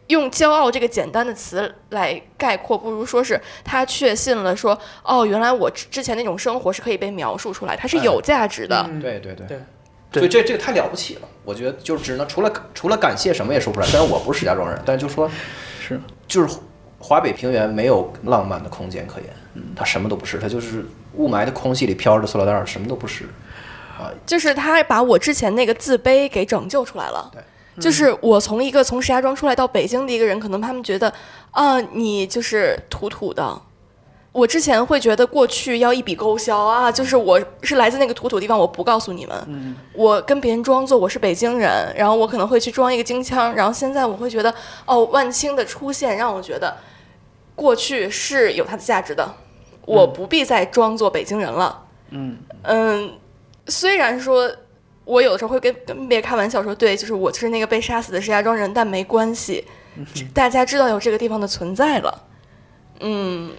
用骄傲这个简单的词来概括，不如说是他确信了说，哦，原来我之之前那种生活是可以被描述出来，它是有价值的。
嗯。
对对对。
对。
所以这这个太了不起了，我觉得就只能除了除了感谢什么也说不出来。虽然我不是石家庄人，但是就说
是
就是华北平原没有浪漫的空间可言，嗯，它什么都不是，它就是雾霾的空气里飘着塑料袋儿，什么都不是。
啊就是他把我之前那个自卑给拯救出来了。
对
就是我从一个从石家庄出来到北京的一个人，可能他们觉得啊，你就是土土的。我之前会觉得过去要一笔勾销啊，就是我是来自那个土土地方，我不告诉你们，
嗯。
我跟别人装作我是北京人，然后我可能会去装一个京腔，然后现在我会觉得哦，万青的出现让我觉得过去是有它的价值的，我不必再装作北京人了。
嗯。
嗯，虽然说我有的时候会跟跟别人开玩笑说，对，就是我是那个被杀死的石家庄人，但没关系，大家知道有这个地方的存在了。嗯，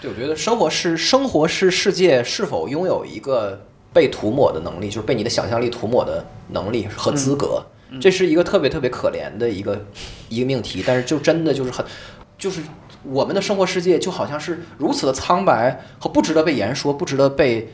对，我觉得生活是生活是世界是否拥有一个被涂抹的能力，就是被你的想象力涂抹的能力和资格，这是一个特别特别可怜的一个一个命题。但是就真的就是很，就是我们的生活世界就好像是如此的苍白和不值得被言说，不值得被。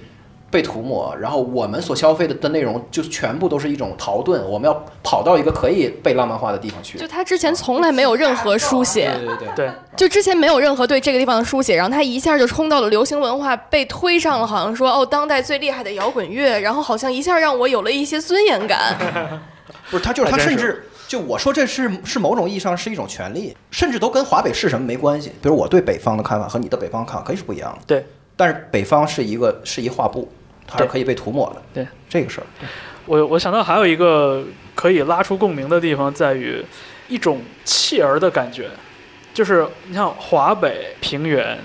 被涂抹，然后我们所消费的的内容就全部都是一种逃遁，我们要跑到一个可以被浪漫化的地方去。
就他之前从来没有任何书写，
对对对，
对，
就之前没有任何对这个地方的书写，然后他一下就冲到了流行文化，被推上了，好像说哦，当代最厉害的摇滚乐，然后好像一下让我有了一些尊严感。
不是他，就是他，甚至就我说这是是某种意义上是一种权利，甚至都跟华北是什么没关系。比如我对北方的看法和你的北方看法可以是不一样的，
对，
但是北方是一个是一画布，它是可以被涂抹的。
对，
这个事儿，
我我想到还有一个可以拉出共鸣的地方，在于一种弃儿的感觉，就是你像华北平原，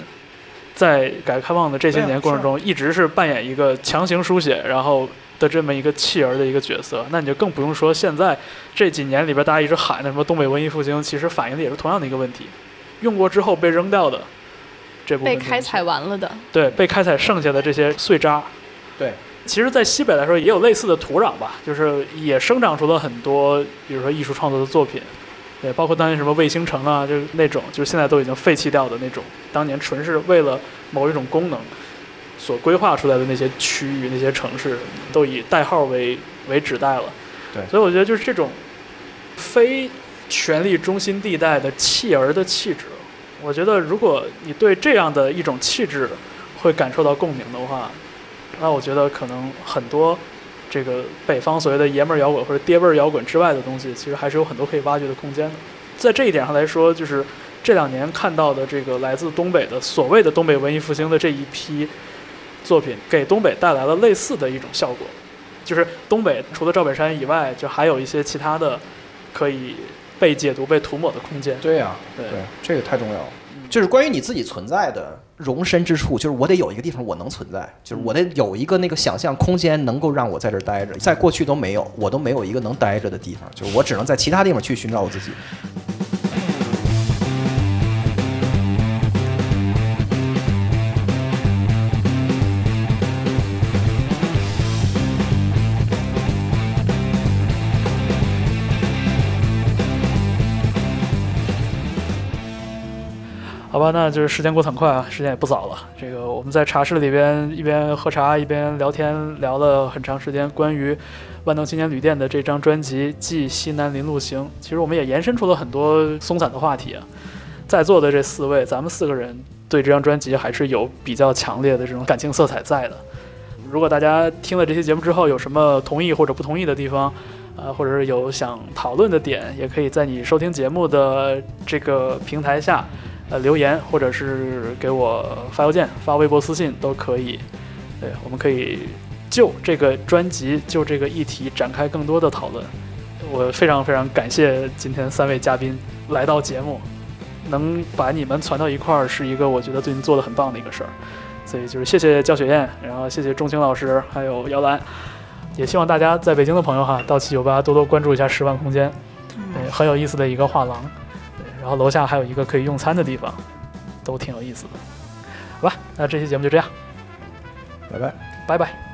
在改革开放的这些年过程中，一直是扮演一个强行书写，然后的这么一个弃儿的一个角色。那你就更不用说现在这几年里边大家一直喊的什么东北文艺复兴，其实反映的也是同样的一个问题，用过之后被扔掉的这部分
被开采完了的，
对，被开采剩下的这些碎渣。
对，
其实，在西北来说也有类似的土壤吧，就是也生长出了很多，比如说艺术创作的作品，对，包括当年什么卫星城啊，就是那种，就是现在都已经废弃掉的那种，当年纯是为了某一种功能所规划出来的那些区域、那些城市，都以代号为为指代了。
对
所以我觉得就是这种非权力中心地带的弃儿的气质，我觉得如果你对这样的一种气质会感受到共鸣的话，那我觉得可能很多这个北方所谓的爷们儿摇滚或者爹味儿摇滚之外的东西，其实还是有很多可以挖掘的空间的。在这一点上来说，就是这两年看到的这个来自东北的所谓的东北文艺复兴的这一批作品，给东北带来了类似的一种效果。就是东北除了赵本山以外，就还有一些其他的可以被解读、被涂抹的空间。
对呀、
对
对，这个太重要了。就是关于你自己存在的容身之处，就是我得有一个地方我能存在，就是我得有一个那个想象空间能够让我在这儿待着，在过去都没有，我都没有一个能待着的地方，就是我只能在其他地方去寻找我自己。
好吧，那就是时间过得很快啊，时间也不早了。这个我们在茶室里边一边喝茶一边聊天，聊了很长时间关于万能青年旅店的这张专辑《记西南林路行》。其实我们也延伸出了很多松散的话题啊。在座的这四位，咱们四个人对这张专辑还是有比较强烈的这种感情色彩在的。如果大家听了这期节目之后有什么同意或者不同意的地方，呃，或者是有想讨论的点，也可以在你收听节目的这个平台下。呃留言，或者是给我发邮件、发微博私信都可以。对，我们可以就这个专辑、就这个议题展开更多的讨论。我非常非常感谢今天三位嘉宾来到节目，能把你们攒到一块儿，是一个我觉得最近做的很棒的一个事儿。所以就是谢谢焦雪燕，然后谢谢钟情老师，还有姚兰，也希望大家在北京的朋友哈，到七九八多多关注一下十万空间，对，很有意思的一个画廊，对，然后楼下还有一个可以用餐的地方，都挺有意思的。好吧，那这期节目就这样，
拜拜。
拜拜。